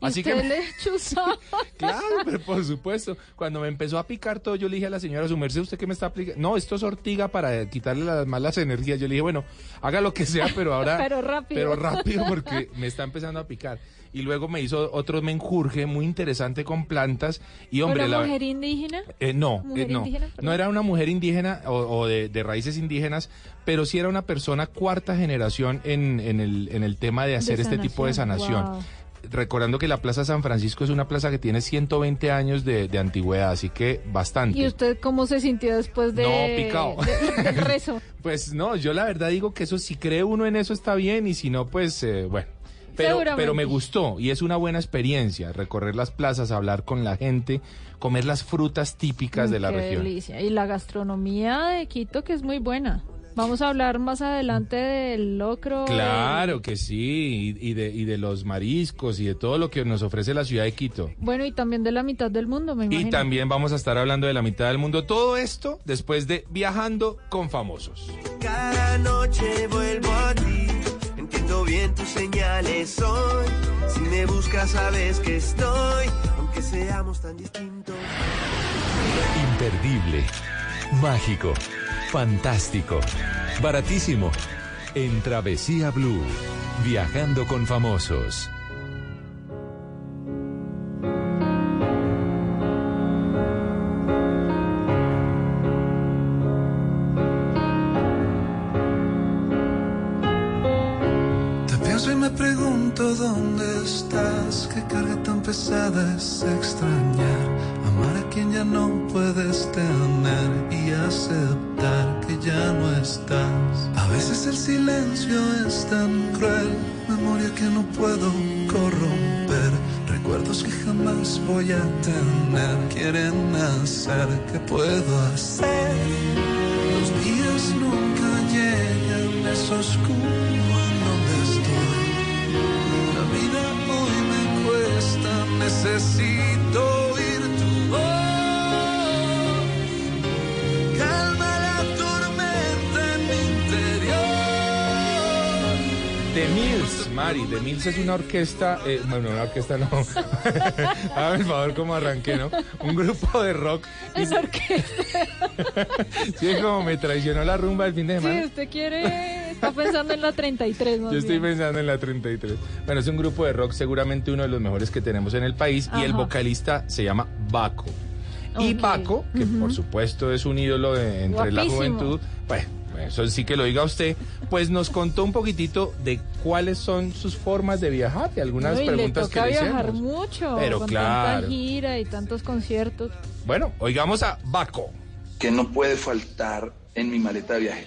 ¿Y Así que le? *laughs* Claro, pero por supuesto. Cuando me empezó a picar todo, yo le dije a la señora, su merced, ¿usted qué me está aplicando? No, esto es ortiga para quitarle las malas energías. Yo le dije, bueno, haga lo que sea, pero ahora... *laughs* Pero rápido. Pero rápido porque me está empezando a picar. Y luego me hizo otro menjurje muy interesante con plantas. Y hombre, ¿Una la... mujer indígena? Eh, no, ¿Mujer eh, no. indígena? No era una mujer indígena o, o de, de raíces indígenas, pero sí era una persona cuarta generación en, en el, en el tema de hacer este tipo de sanación. Wow. Recordando que la Plaza San Francisco es una plaza que tiene 120 años de, de antigüedad, así que bastante. ¿Y usted cómo se sintió después de, No, picado. de- del rezo? *laughs* Pues no, yo la verdad digo que eso, si cree uno en eso está bien y si no, pues eh, bueno. Pero, pero me gustó y es una buena experiencia recorrer las plazas, hablar con la gente, comer las frutas típicas de la Mm, Qué región. delicia. Y la gastronomía de Quito, que es muy buena. Vamos a hablar más adelante del locro. Claro que sí, y, y de, y de los mariscos y de todo lo que nos ofrece la ciudad de Quito. Bueno, y también de la mitad del mundo, me imagino. Y también vamos a estar hablando de la mitad del mundo. Todo esto después de Viajando con Famosos. Cada noche vuelvo a ti. Entiendo bien tus señales hoy. Si me buscas, sabes que estoy. Aunque seamos tan distintos. Imperdible, mágico, fantástico, baratísimo. En Travesía Blue, viajando con famosos. Es una orquesta, eh, bueno, una orquesta no. *laughs* Hágame el favor como arranqué, ¿no? Un grupo de rock. Es orquesta. *laughs* sí, es como me traicionó la rumba el fin de semana. Si usted quiere, está pensando en la 33, más Yo estoy bien. pensando en la 33. Bueno, es un grupo de rock seguramente uno de los mejores que tenemos en el país y el vocalista se llama Baco. Y. Baco, que por supuesto es un ídolo de- entre la Guapísimo. juventud, pues eso sí que lo diga usted, pues nos contó un poquitito de cuáles son sus formas de viajar, de algunas Uy, preguntas le toca que le viajar hicimos. mucho, Pero con claro. tanta gira y tantos conciertos. Bueno, oigamos a Baco. que no puede faltar en mi maleta de viaje.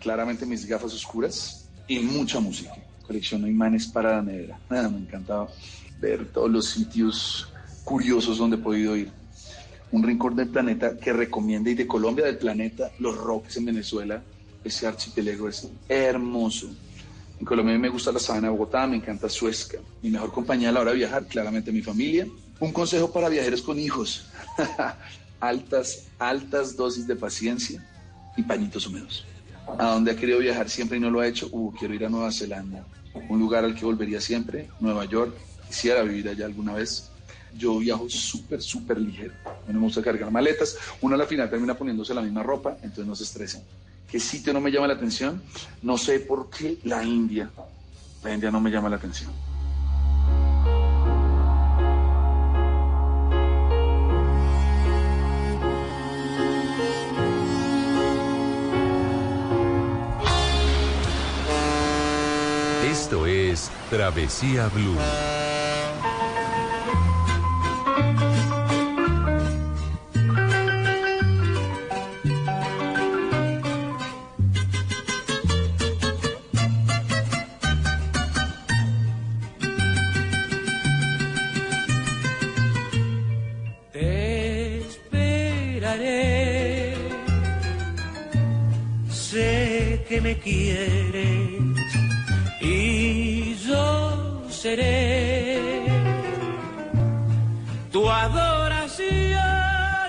Claramente mis gafas oscuras y mucha música. Colecciono imanes para la nevera. Ah, *laughs* me encanta ver todos los sitios curiosos donde he podido ir. Un rincón del planeta que recomienda y de Colombia del planeta, los rocks en Venezuela, ese archipiélago es hermoso. En Colombia me gusta la sabana de Bogotá, me encanta Suezca. Mi mejor compañía a la hora de viajar, claramente mi familia. Un consejo para viajeros con hijos. *laughs* altas, altas dosis de paciencia y pañitos húmedos. A donde ha querido viajar siempre y no lo ha hecho, uh, quiero ir a Nueva Zelanda, un lugar al que volvería siempre, Nueva York, quisiera vivir allá alguna vez. Yo viajo súper, súper ligero, no me gusta cargar maletas, uno a la final termina poniéndose la misma ropa, entonces no se estresa. ¿Qué sitio no me llama la atención? No sé por qué la India. La India no me llama la atención. Esto es Travesía Blue. Me quieres y yo seré tu adoración.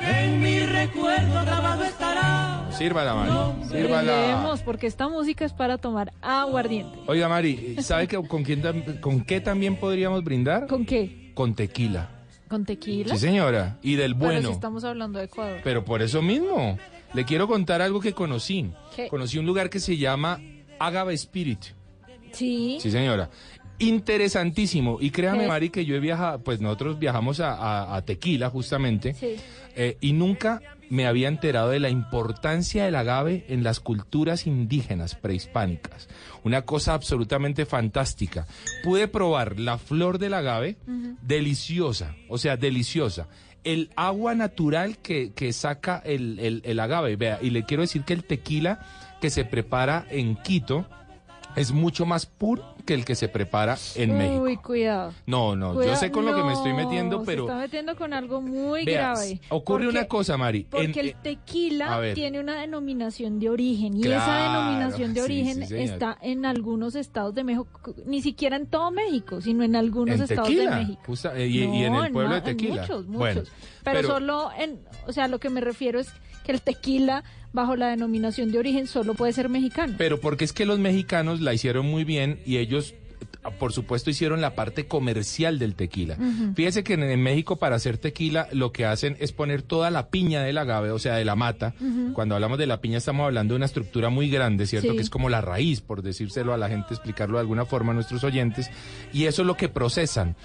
En mi recuerdo grabado estará. Sírvala, Mari. Sírvala. Brindemos, porque esta música es para tomar aguardiente. Oiga, Mari, ¿sabe que, con, quién, con qué también podríamos brindar? ¿Con qué? Con tequila. ¿Con tequila? Sí, señora. Y del Pero bueno. si estamos hablando de Ecuador. Pero por eso mismo, le quiero contar algo que conocí. ¿Qué? Conocí un lugar que se llama Agave Spirit. Sí. Sí, señora. Interesantísimo. Y créame. Mari, que yo he viajado, pues nosotros viajamos a, a- a Tequila, justamente. Sí. eh, y nunca me había enterado de la importancia del agave en las culturas indígenas prehispánicas. Una cosa absolutamente fantástica. Pude probar la flor del agave, deliciosa, o sea, deliciosa. El agua natural que, que saca el, el- el agave, vea, y le quiero decir que el tequila que se prepara en Quito es mucho más puro que el que se prepara en México. Uy, cuidado. No, no, yo Cuidado. sé con lo que me estoy No, metiendo, Se pero... está metiendo con algo muy Vea, grave. ocurre Porque- una cosa, Mari. Porque en- el eh, tequila tiene una denominación de origen y esa Claro, denominación de sí, origen sí, está en algunos estados de México, ni siquiera en todo México, sino en algunos en estados Tequila, de México. justa- eh, y, y en No, el pueblo ma- de Tequila. muchos, muchos. Bueno, pero, pero- solo en, o sea, lo que me refiero es que el tequila bajo la denominación de origen solo puede ser mexicano. Pero porque es que los mexicanos la hicieron muy bien y ellos, por supuesto, hicieron la parte comercial del tequila. Ujú. Fíjese que en, en México para hacer tequila lo que hacen es poner toda la piña del agave, o sea, de la mata. Cuando hablamos de la piña estamos hablando de una estructura muy grande, ¿cierto? Sí. Que es como la raíz, por decírselo a la gente, explicarlo de alguna forma a nuestros oyentes. Y eso es lo que procesan.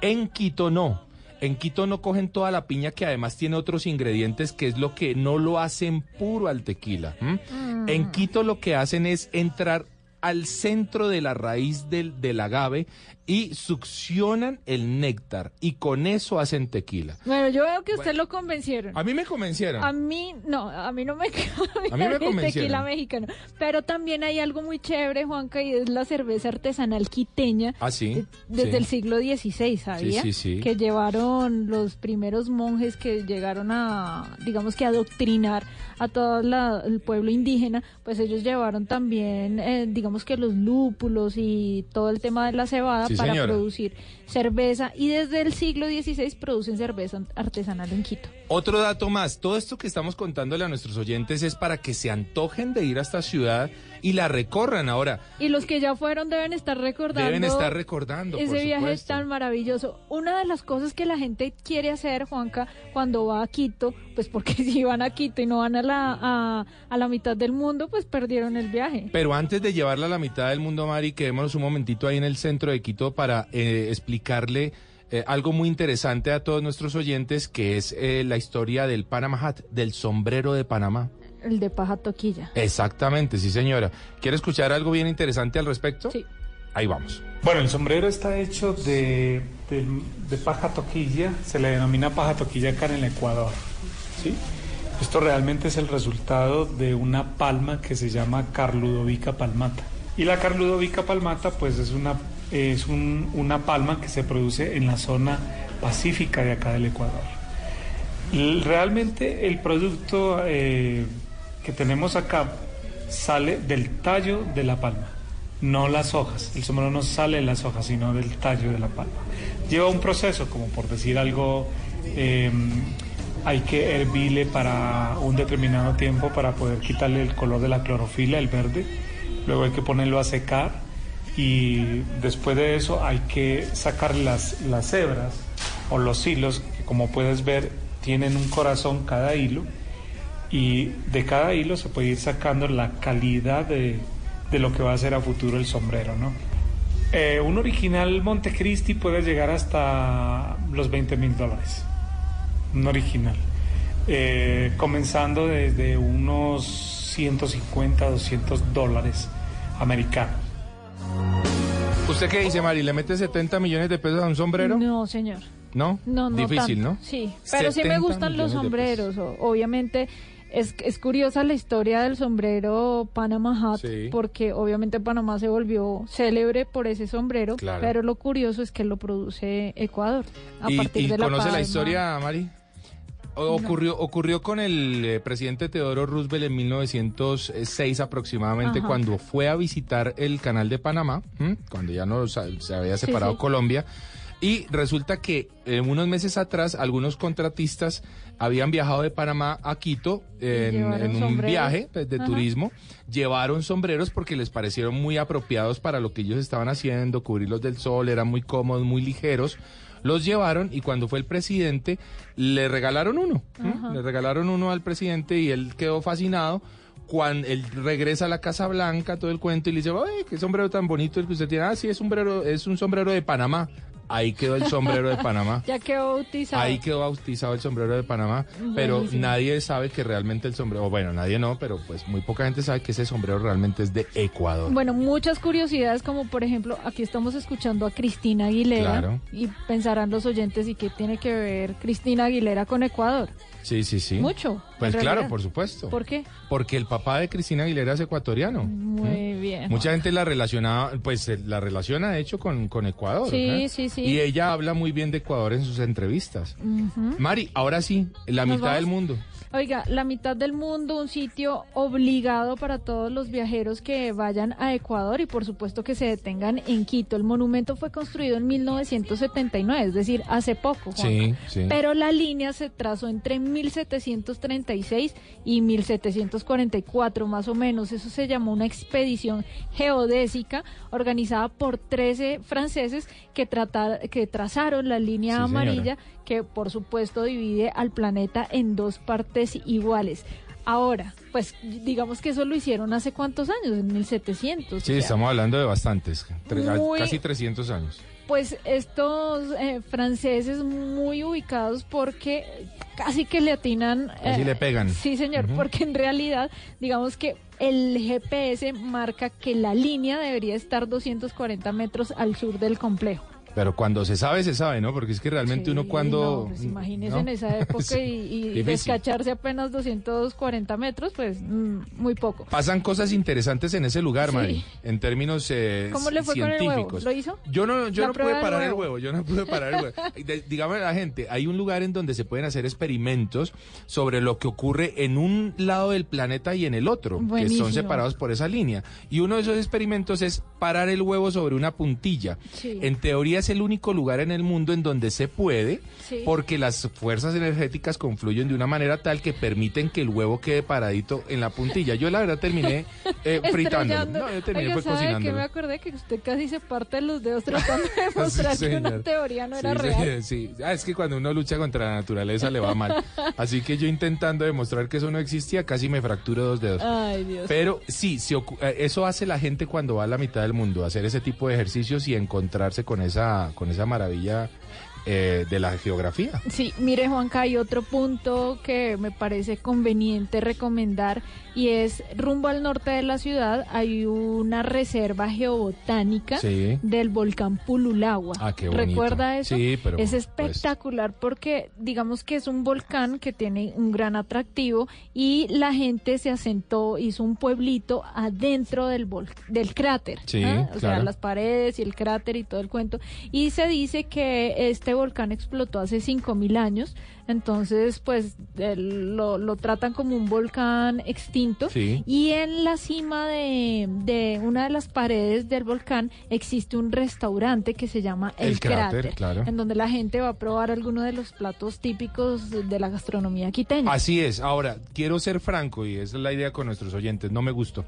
En Quito no. En Quito no cogen toda la piña que además tiene otros ingredientes que es lo que no lo hacen puro al tequila. ¿m? En Quito lo que hacen es entrar al centro de la raíz del, del agave y succionan el néctar y con eso hacen tequila. Bueno, yo veo que usted lo convencieron. A mí me convencieron. A mí, no, a mí no me *laughs* A mí me convencieron. tequila mexicano. Pero también hay algo muy chévere, Juanca, y es la cerveza artesanal quiteña. Ah, sí. Desde sí. el siglo XVI, ¿sabía? Sí, sí, sí. Que llevaron los primeros monjes que llegaron a, digamos que adoctrinar a todo la- el pueblo indígena, pues ellos llevaron también, eh, digamos que los lúpulos y todo el tema de la cebada Sí, para señora. producir cerveza. Y desde el siglo XVI producen cerveza artesanal en Quito. Otro dato más, todo esto que estamos contándole a nuestros oyentes es para que se antojen de ir a esta ciudad y la recorran ahora. Y los que ya fueron deben estar recordando. Deben estar recordando. Ese por viaje supuesto. tan maravilloso. Una de las cosas que la gente quiere hacer, Juanca, cuando va a Quito, pues porque *laughs* si van a Quito y no van a la, a, a la mitad del mundo, pues perdieron el viaje. Pero antes de llevarla a la mitad del mundo, Mari, quedémonos un momentito ahí en el centro de Quito para eh, explicarle eh, algo muy interesante a todos nuestros oyentes, que es eh, la historia del Panama Hat, del sombrero de Panamá. El de paja toquilla. Exactamente, sí señora. ¿Quiere escuchar algo bien interesante al respecto? Sí. Ahí vamos. Bueno, el sombrero está hecho de, de- de paja toquilla, se le denomina paja toquilla acá en el Ecuador. ¿sí? Esto realmente es el resultado de una palma que se llama Carludovica palmata. Y la Carludovica palmata pues es una, es un- una palma que se produce en la zona pacífica de acá del Ecuador. Realmente el producto eh, que tenemos acá sale del tallo de la palma, no las hojas. El sombrero no sale de las hojas, sino del tallo de la palma. Lleva un proceso, como por decir algo, eh, hay que hervirle para un determinado tiempo para poder quitarle el color de la clorofila, el verde. Luego hay que ponerlo a secar y después de eso hay que sacar las, las hebras o los hilos, que como puedes ver tienen un corazón cada hilo y de cada hilo se puede ir sacando la calidad de, de lo que va a ser a futuro el sombrero, ¿no? Eh, un original Montecristi puede llegar hasta los 20 mil dólares. Un original. Eh, comenzando desde unos 150, 200 dólares americanos. ¿Usted qué dice, Mari? ¿Le mete 70 millones de pesos a un sombrero? No, señor. ¿No? No, no Difícil, tanto. ¿no? Sí, pero sí me 70 gustan los sombreros. Obviamente es, es curiosa la historia del sombrero Panama Hat, Sí. porque obviamente Panamá se volvió célebre por ese sombrero, Claro. pero lo curioso es que lo produce Ecuador a ¿Y, partir y de la conoce la historia, Mari? O- Ocurrió, ocurrió con el eh, presidente Teodoro Roosevelt en 1906 aproximadamente, Ajá. cuando fue a visitar el canal de Panamá, ¿m? cuando ya no sa- se había Sí, separado sí. Colombia. Y resulta que eh, unos meses atrás algunos contratistas habían viajado de Panamá a Quito en, un sombreros. viaje pues, de Ajá. turismo. Llevaron sombreros porque les parecieron muy apropiados para lo que ellos estaban haciendo, cubrirlos del sol, eran muy cómodos, muy ligeros. Los llevaron y cuando fue el presidente le regalaron uno. Le regalaron uno al presidente y él quedó fascinado. Cuando él regresa a la Casa Blanca, todo el cuento, y le dice, ¡ay, qué sombrero tan bonito el que usted tiene! Ah, sí, es, sombrero, es un sombrero de Panamá. Ahí quedó el sombrero de Panamá. *laughs* Ya quedó bautizado. Ahí quedó bautizado el sombrero de Panamá, pero nadie sabe que realmente el sombrero, o bueno, nadie no, pero pues muy poca gente sabe que ese sombrero realmente es de Ecuador. Bueno, muchas curiosidades, como por ejemplo, aquí estamos escuchando a Cristina Aguilera Claro. y pensarán los oyentes y qué tiene que ver Cristina Aguilera con Ecuador. Sí, sí, sí. Mucho. Pues claro, por supuesto. ¿Por qué? Porque el papá de Cristina Aguilera es ecuatoriano. Muy bien. Mucha gente la relaciona, pues eh, la relaciona de hecho con, con Ecuador. Sí, ¿eh? sí, sí. Y ella habla muy bien de Ecuador en sus entrevistas. Mari, ahora sí, la ¿Nos mitad vamos? del mundo. Oiga, la mitad del mundo, un sitio obligado para todos los viajeros que vayan a Ecuador y por supuesto que se detengan en Quito. El monumento fue construido en 1979, es decir, hace poco. Juanca. Sí, sí. Pero la línea se trazó entre 1736 y 1744, más o menos. Eso se llamó una expedición geodésica organizada por 13 franceses que, tratar- que trazaron la línea Sí, señora. amarilla que por supuesto divide al planeta en dos partes iguales. Ahora, pues digamos que eso lo hicieron hace cuántos años, en 1700. o Sí, sea, estamos hablando de bastantes, tre- Muy- casi 300 años. Pues estos eh, franceses muy ubicados porque casi que le atinan... Casi eh, le pegan. Sí, señor, porque en realidad, digamos que el GPS marca que la línea debería estar 240 metros al sur del complejo. Pero cuando se sabe, se sabe, ¿no? Porque es que realmente uno cuando... No, pues imagínese ¿no? en esa *laughs* época y, y descacharse apenas 240 metros, pues mm, muy poco. Pasan cosas interesantes en ese lugar, Sí. Mari, en términos eh, ¿Cómo le fue con el huevo? científicos. ¿Lo hizo? Yo no, yo no pude parar el huevo. yo no pude parar el huevo. *laughs* Dígame a la gente, hay un lugar en donde se pueden hacer experimentos sobre lo que ocurre en un lado del planeta y en el otro, que Buenísimo. son separados por esa línea. Y uno de esos experimentos es parar el huevo sobre una puntilla. Sí. En teoría es el único lugar en el mundo en donde se puede, Sí. porque las fuerzas energéticas confluyen de una manera tal que permiten que el huevo quede paradito en la puntilla. Yo la verdad terminé eh, *laughs* fritándolo. No, yo terminé Oiga, fue ¿sabe cocinándolo. me acordé? Que usted casi se parte los dedos *laughs* tratando de demostrar que una teoría no era real. Sí, *laughs* sí. Ah, es que cuando uno lucha contra la naturaleza le va mal. Así que yo intentando demostrar que eso no existía, casi me fracturo dos dedos. Ay, Dios. Pero sí, se eh, eso hace la gente cuando va a la mitad del mundo, hacer ese tipo de ejercicios y encontrarse con esa, con esa maravilla eh, de la geografía. Sí, mire Juanca, hay otro punto que me parece conveniente recomendar y es rumbo al norte de la ciudad hay una reserva geobotánica Sí. del volcán Pululagua. Ah, qué bonito. ¿Recuerda eso? Sí, pero, es pues- espectacular porque digamos que es un volcán que tiene un gran atractivo y la gente se asentó, hizo un pueblito adentro del, vol- del cráter. Sí, ¿ah? O sea, las paredes y el cráter y todo el cuento. Y se dice que este volcán explotó hace 5.000 años, entonces pues lo, lo tratan como un volcán extinto. Sí. Y en la cima de, de una de las paredes del volcán existe un restaurante que se llama El, El Cráter, claro. en donde la gente va a probar algunos de los platos típicos de la gastronomía quiteña. Así es. Ahora, quiero ser franco y esa es la idea con nuestros oyentes. No me gustó.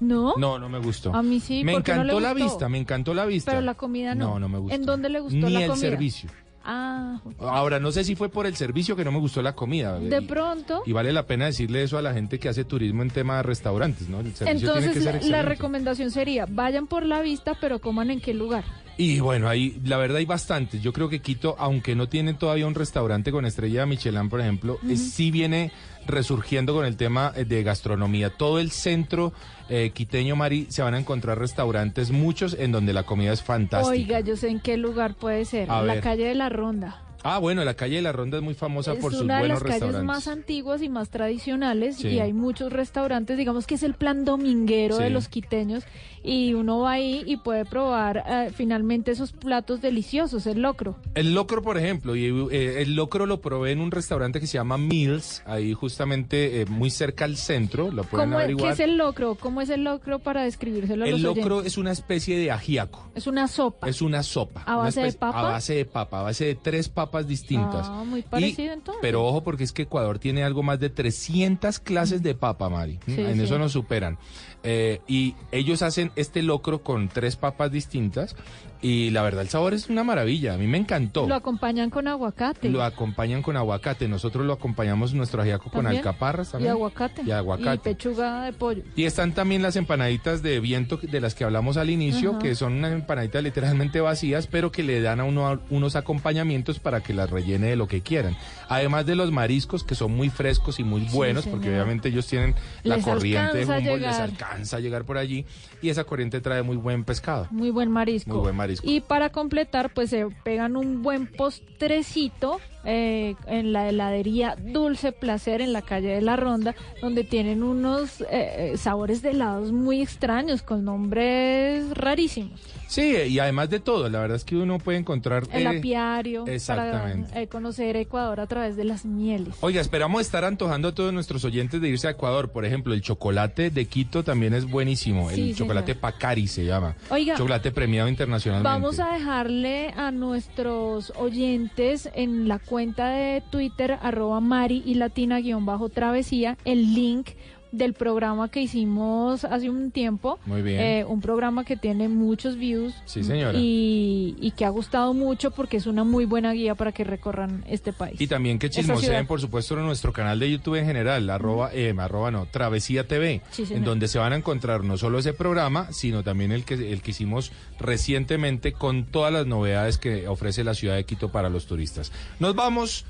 ¿No? No, no me gustó. A mí sí, Me ¿por qué no encantó la gustó? vista, me encantó la vista. Pero la comida no. No, no me gustó. ¿En dónde le gustó Ni la el comida? servicio. Ah, Ahora, no sé si fue por el servicio que no me gustó la comida. de Y- pronto. Y vale la pena decirle eso a la gente que hace turismo en tema de restaurantes, ¿no? El servicio tiene que Entonces ser la, la excelente. recomendación sería, vayan por la vista, pero coman en qué lugar. Y bueno, ahí la verdad hay bastantes. Yo creo que Quito, aunque no tiene todavía un restaurante con estrella Michelin, por ejemplo, eh, sí viene resurgiendo con el tema eh, de gastronomía. Todo el centro eh, quiteño, Mari, se van a encontrar restaurantes, muchos en donde la comida es fantástica. Oiga, yo sé en qué lugar puede ser. A la ver. calle de la Ronda. Ah, bueno, la calle de la Ronda es muy famosa es por sus una de buenos las calles restaurantes. más antiguas y más tradicionales Sí. y hay muchos restaurantes, digamos que es el plan dominguero de los quiteños y uno va ahí y puede probar eh, finalmente esos platos deliciosos, el locro. El locro, por ejemplo, y eh, el locro lo probé en un restaurante que se llama Mills, ahí justamente eh, muy cerca al centro, lo pueden ¿Cómo es, ¿Qué averiguar. es el locro? ¿Cómo es el locro para describírselo a El los locro oyentes? es una especie de ajíaco. Es una sopa. Es una sopa. ¿A base de papa? A base de papa, a base de tres papas distintas. Ah, muy Y- parecido entonces. Pero ojo porque es que Ecuador tiene algo más de 300 clases de papa, Mari. Sí, en sí. eso nos superan. Eh, y ellos hacen este locro con tres papas distintas y la verdad el sabor es una maravilla. A mí me encantó. Lo acompañan con aguacate. Lo acompañan con aguacate. Nosotros lo acompañamos nuestro ajiaco con También. alcaparras Y también. aguacate. Y aguacate. Y pechuga de pollo. Y están también las empanaditas de viento de las que hablamos al inicio, Ajá. que son unas empanaditas literalmente vacías, pero que le dan a uno unos acompañamientos para que las rellene de lo que quieran. Además de los mariscos, que son muy frescos y muy Sí, buenos, porque obviamente ellos tienen la Les corriente de Humboldt, les alcanza a llegar por allí, y esa corriente trae muy buen pescado. Muy buen marisco. Muy buen marisco. Y para completar, pues se pegan un buen postrecito eh, en la heladería Dulce Placer en la calle de la Ronda, donde tienen unos eh, eh, sabores de helados muy extraños, con nombres rarísimos. Sí, y además de todo, la verdad es que uno puede encontrar... El eh, apiario, exactamente. para eh, conocer Ecuador a través de las mieles. Oiga, esperamos estar antojando a todos nuestros oyentes de irse a Ecuador. Por ejemplo, el chocolate de Quito también es buenísimo. Sí, el chocolate señor. Pacari se llama. Oiga, chocolate premiado internacionalmente. Vamos a dejarle a nuestros oyentes en la cuenta de Twitter, arroba Mari y Latina guion bajo travesía, el link del programa que hicimos hace un tiempo. Muy bien. Eh, un programa que tiene muchos views. Sí, señora. Y, y que ha gustado mucho porque es una muy buena guía para que recorran este país. Y también que chismoseen, por supuesto, en nuestro canal de YouTube en general, arroba, eh, arroba no, Travesía TV, Sí, en donde se van a encontrar no solo ese programa, sino también el que, el que hicimos recientemente con todas las novedades que ofrece la ciudad de Quito para los turistas. Nos vamos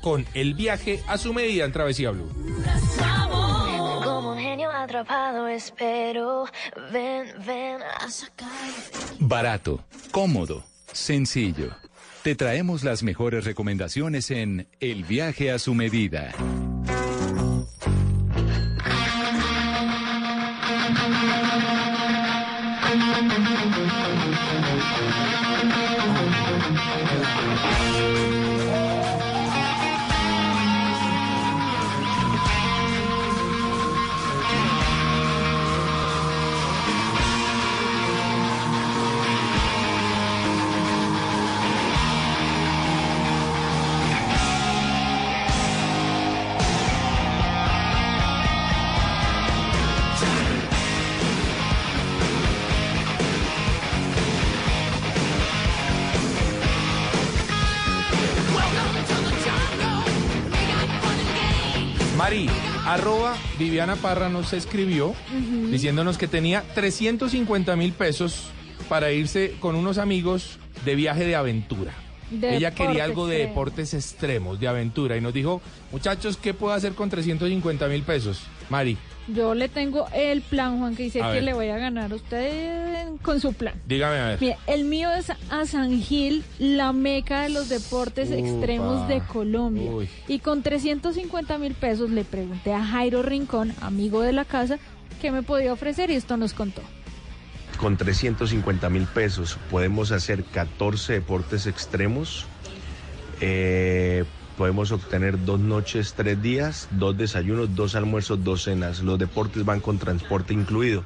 con el viaje a su medida en Travesía Blue. Como un genio atrapado espero, ven, ven a sacar. Barato, cómodo, sencillo. Te traemos las mejores recomendaciones en El viaje a su medida. Arroba Viviana Parra nos escribió diciéndonos que tenía 350 mil pesos para irse con unos amigos de viaje de aventura. Ella quería algo de deportes extremos, de aventura, y nos dijo, muchachos, ¿qué puedo hacer con 350 mil pesos? Mari, Yo le tengo el plan, Juan, que dice A que ver. le voy a ganar a usted con su plan. dígame a ver. Mire, el mío es a San Gil, la meca de los deportes Upa. extremos de Colombia. Uy. Y con 350 mil pesos le pregunté a Jairo Rincón, amigo de la casa, qué me podía ofrecer y esto nos contó. Con 350 mil pesos podemos hacer 14 deportes extremos. Eh, podemos obtener dos noches, tres días, dos desayunos, dos almuerzos, dos cenas. Los deportes van con transporte incluido.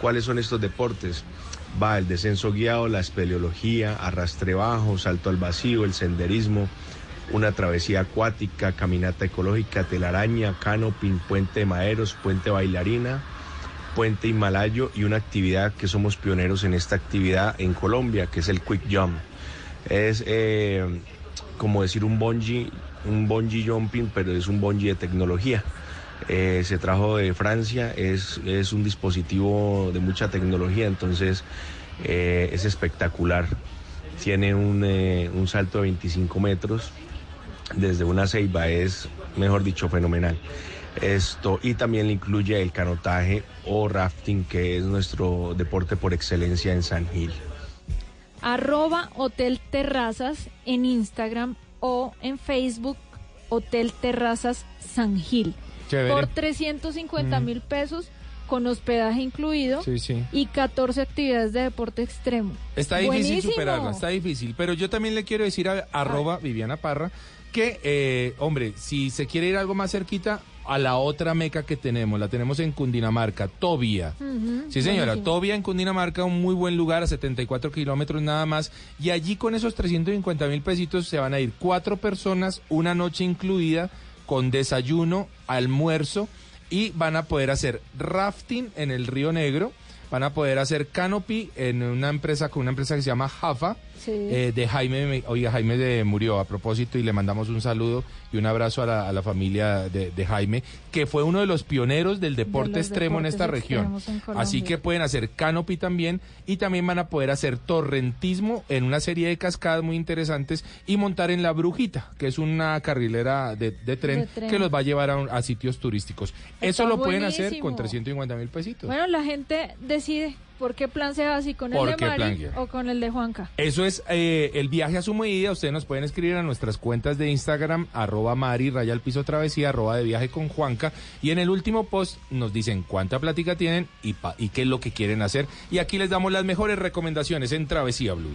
¿Cuáles son estos deportes? Va el descenso guiado, la espeleología, arrastre bajo, salto al vacío, el senderismo, una travesía acuática, caminata ecológica, telaraña, canoping, puente de maeros, puente bailarina, puente himalayo y una actividad que somos pioneros en esta actividad en Colombia, que es el quick jump. Es eh, como decir un bungee, un bungee jumping, pero es un bungee de tecnología. Eh, se trajo de Francia, es, es un dispositivo de mucha tecnología, entonces eh, es espectacular. Tiene un, eh, un salto de 25 metros desde una ceiba, es, mejor dicho, fenomenal. Esto, y también le incluye el canotaje o rafting, que es nuestro deporte por excelencia en San Gil. Arroba Hotel Terrazas en Instagram o en Facebook Hotel Terrazas San Gil. Chévere. Por 350 mil pesos con hospedaje incluido Sí, sí. y 14 actividades de deporte extremo. Está difícil Buenísimo. superarla, está difícil. Pero yo también le quiero decir a arroba Viviana Parra que, eh, hombre, si se quiere ir algo más cerquita, a la otra meca que tenemos, la tenemos en Cundinamarca, Tobia. Sí, señora, buenísimo. Tobia en Cundinamarca, un muy buen lugar, a 74 kilómetros nada más. Y allí con esos 350 mil pesitos se van a ir cuatro personas, una noche incluida, con desayuno, almuerzo, y van a poder hacer rafting en el Río Negro, van a poder hacer canopy en una empresa, con una empresa que se llama Jafa, Sí. eh, de Jaime, oiga, Jaime de, murió a propósito y le mandamos un saludo y un abrazo a la, a la familia de, de Jaime, que fue uno de los pioneros del deporte extremo en esta región. en. Así que pueden hacer canopy también y también van a poder hacer torrentismo en una serie de cascadas muy interesantes y montar en la Brujita, que es una carrilera de, de tren, que los va a llevar a, un- a sitios turísticos. Eso lo pueden hacer con buenísimo. 350 mil pesitos. Bueno, la gente decide por qué plan se va, si con el ¿Por de Mari o con el de Juanca. Eso es eh, el viaje a su medida. Ustedes nos pueden escribir a nuestras cuentas de Instagram, arroba Mari, raya al piso travesía, arroba de viaje con Juanca. Y en el último post nos dicen cuánta plática tienen y, pa- y qué es lo que quieren hacer. Y aquí les damos las mejores recomendaciones en Travesía Blue.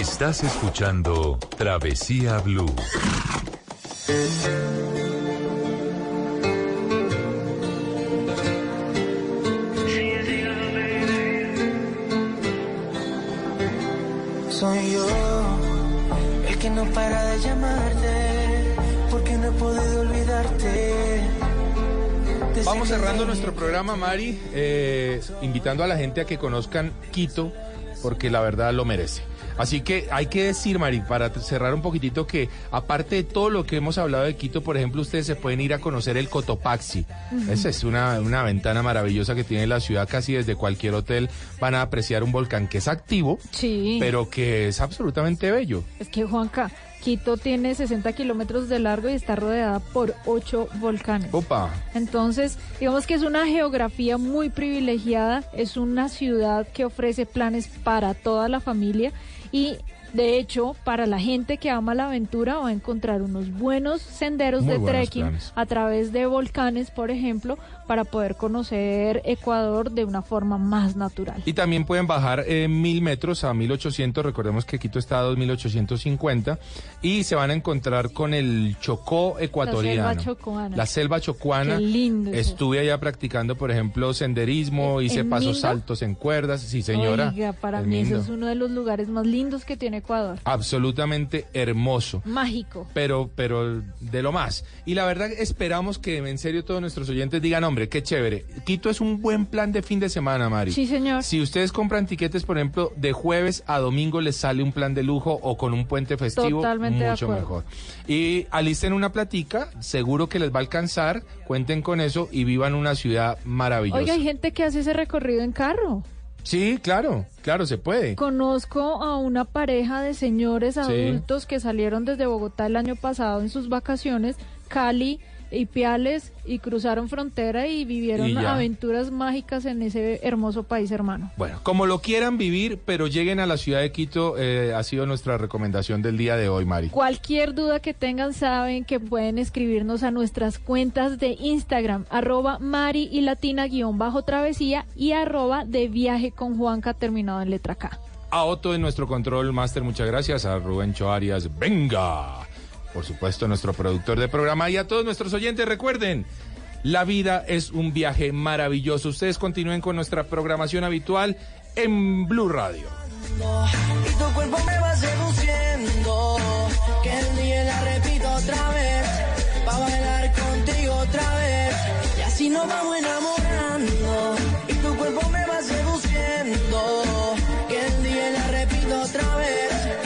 Estás escuchando Travesía Blue. Soy yo el que no para de llamarte porque no he podido olvidarte. Vamos cerrando nuestro programa, Mari, eh, invitando a la gente a que conozcan Quito, porque la verdad lo merece. Así que hay que decir, Mari, para cerrar un poquitito, que aparte de todo lo que hemos hablado de Quito, por ejemplo, ustedes se pueden ir a conocer el Cotopaxi. Esa es una, una ventana maravillosa que tiene la ciudad, casi desde cualquier hotel van a apreciar un volcán que es activo, Sí. pero que es absolutamente bello. Es que Juanca, Quito tiene 60 kilómetros de largo y está rodeada por ocho volcanes. Opa. Entonces, digamos que es una geografía muy privilegiada, es una ciudad que ofrece planes para toda la familia y de hecho, para la gente que ama la aventura va a encontrar unos buenos senderos Muy de trekking planes. a través de volcanes, por ejemplo, para poder conocer Ecuador de una forma más natural. Y también pueden bajar eh, mil metros a 1800. Recordemos que Quito está a 2850. Y se van a encontrar con el Chocó ecuatoriano. selva chocuana. La selva chocuana. Qué lindo. Estuve allá practicando, por ejemplo, senderismo, hice ¿En pasos Minga? saltos en cuerdas. Sí, señora. Oiga, para mí eso es uno de los lugares más lindos que tiene Ecuador. Absolutamente hermoso. Mágico. Pero, pero de lo más. Y la verdad esperamos que en serio todos nuestros oyentes digan, hombre, qué chévere. Quito es un buen plan de fin de semana, Mari. Sí, señor. Si ustedes compran tiquetes, por ejemplo, de jueves a domingo les sale un plan de lujo o con un puente festivo, Totalmente mucho mejor. Y alisten una platica, seguro que les va a alcanzar, cuenten con eso y vivan una ciudad maravillosa. Oiga, hay gente que hace ese recorrido en carro. Sí, claro, claro, se puede. Conozco a una pareja de señores Sí. adultos que salieron desde Bogotá el año pasado en sus vacaciones, Cali y Piales, y cruzaron frontera y vivieron Y aventuras mágicas en ese hermoso país hermano. Bueno, como lo quieran vivir, pero lleguen a la ciudad de Quito, eh, ha sido nuestra recomendación del día de hoy, Mari. Cualquier duda que tengan saben que pueden escribirnos a nuestras cuentas de Instagram, arroba Mari y Latina guion bajo travesía y arroba de viaje con Juanca terminado en letra K. A Otto en nuestro control master, muchas gracias. A Rubén Choarias, venga por supuesto, nuestro productor de programa y a todos nuestros oyentes. Recuerden, la vida es un viaje maravilloso. Ustedes continúen con nuestra programación habitual en Blue Radio. Y tu cuerpo me va seduciendo, que el día la repito otra vez, pa' bailar contigo otra vez, y así nos vamos enamorando. Y tu cuerpo me va seduciendo, que el día la repito otra vez.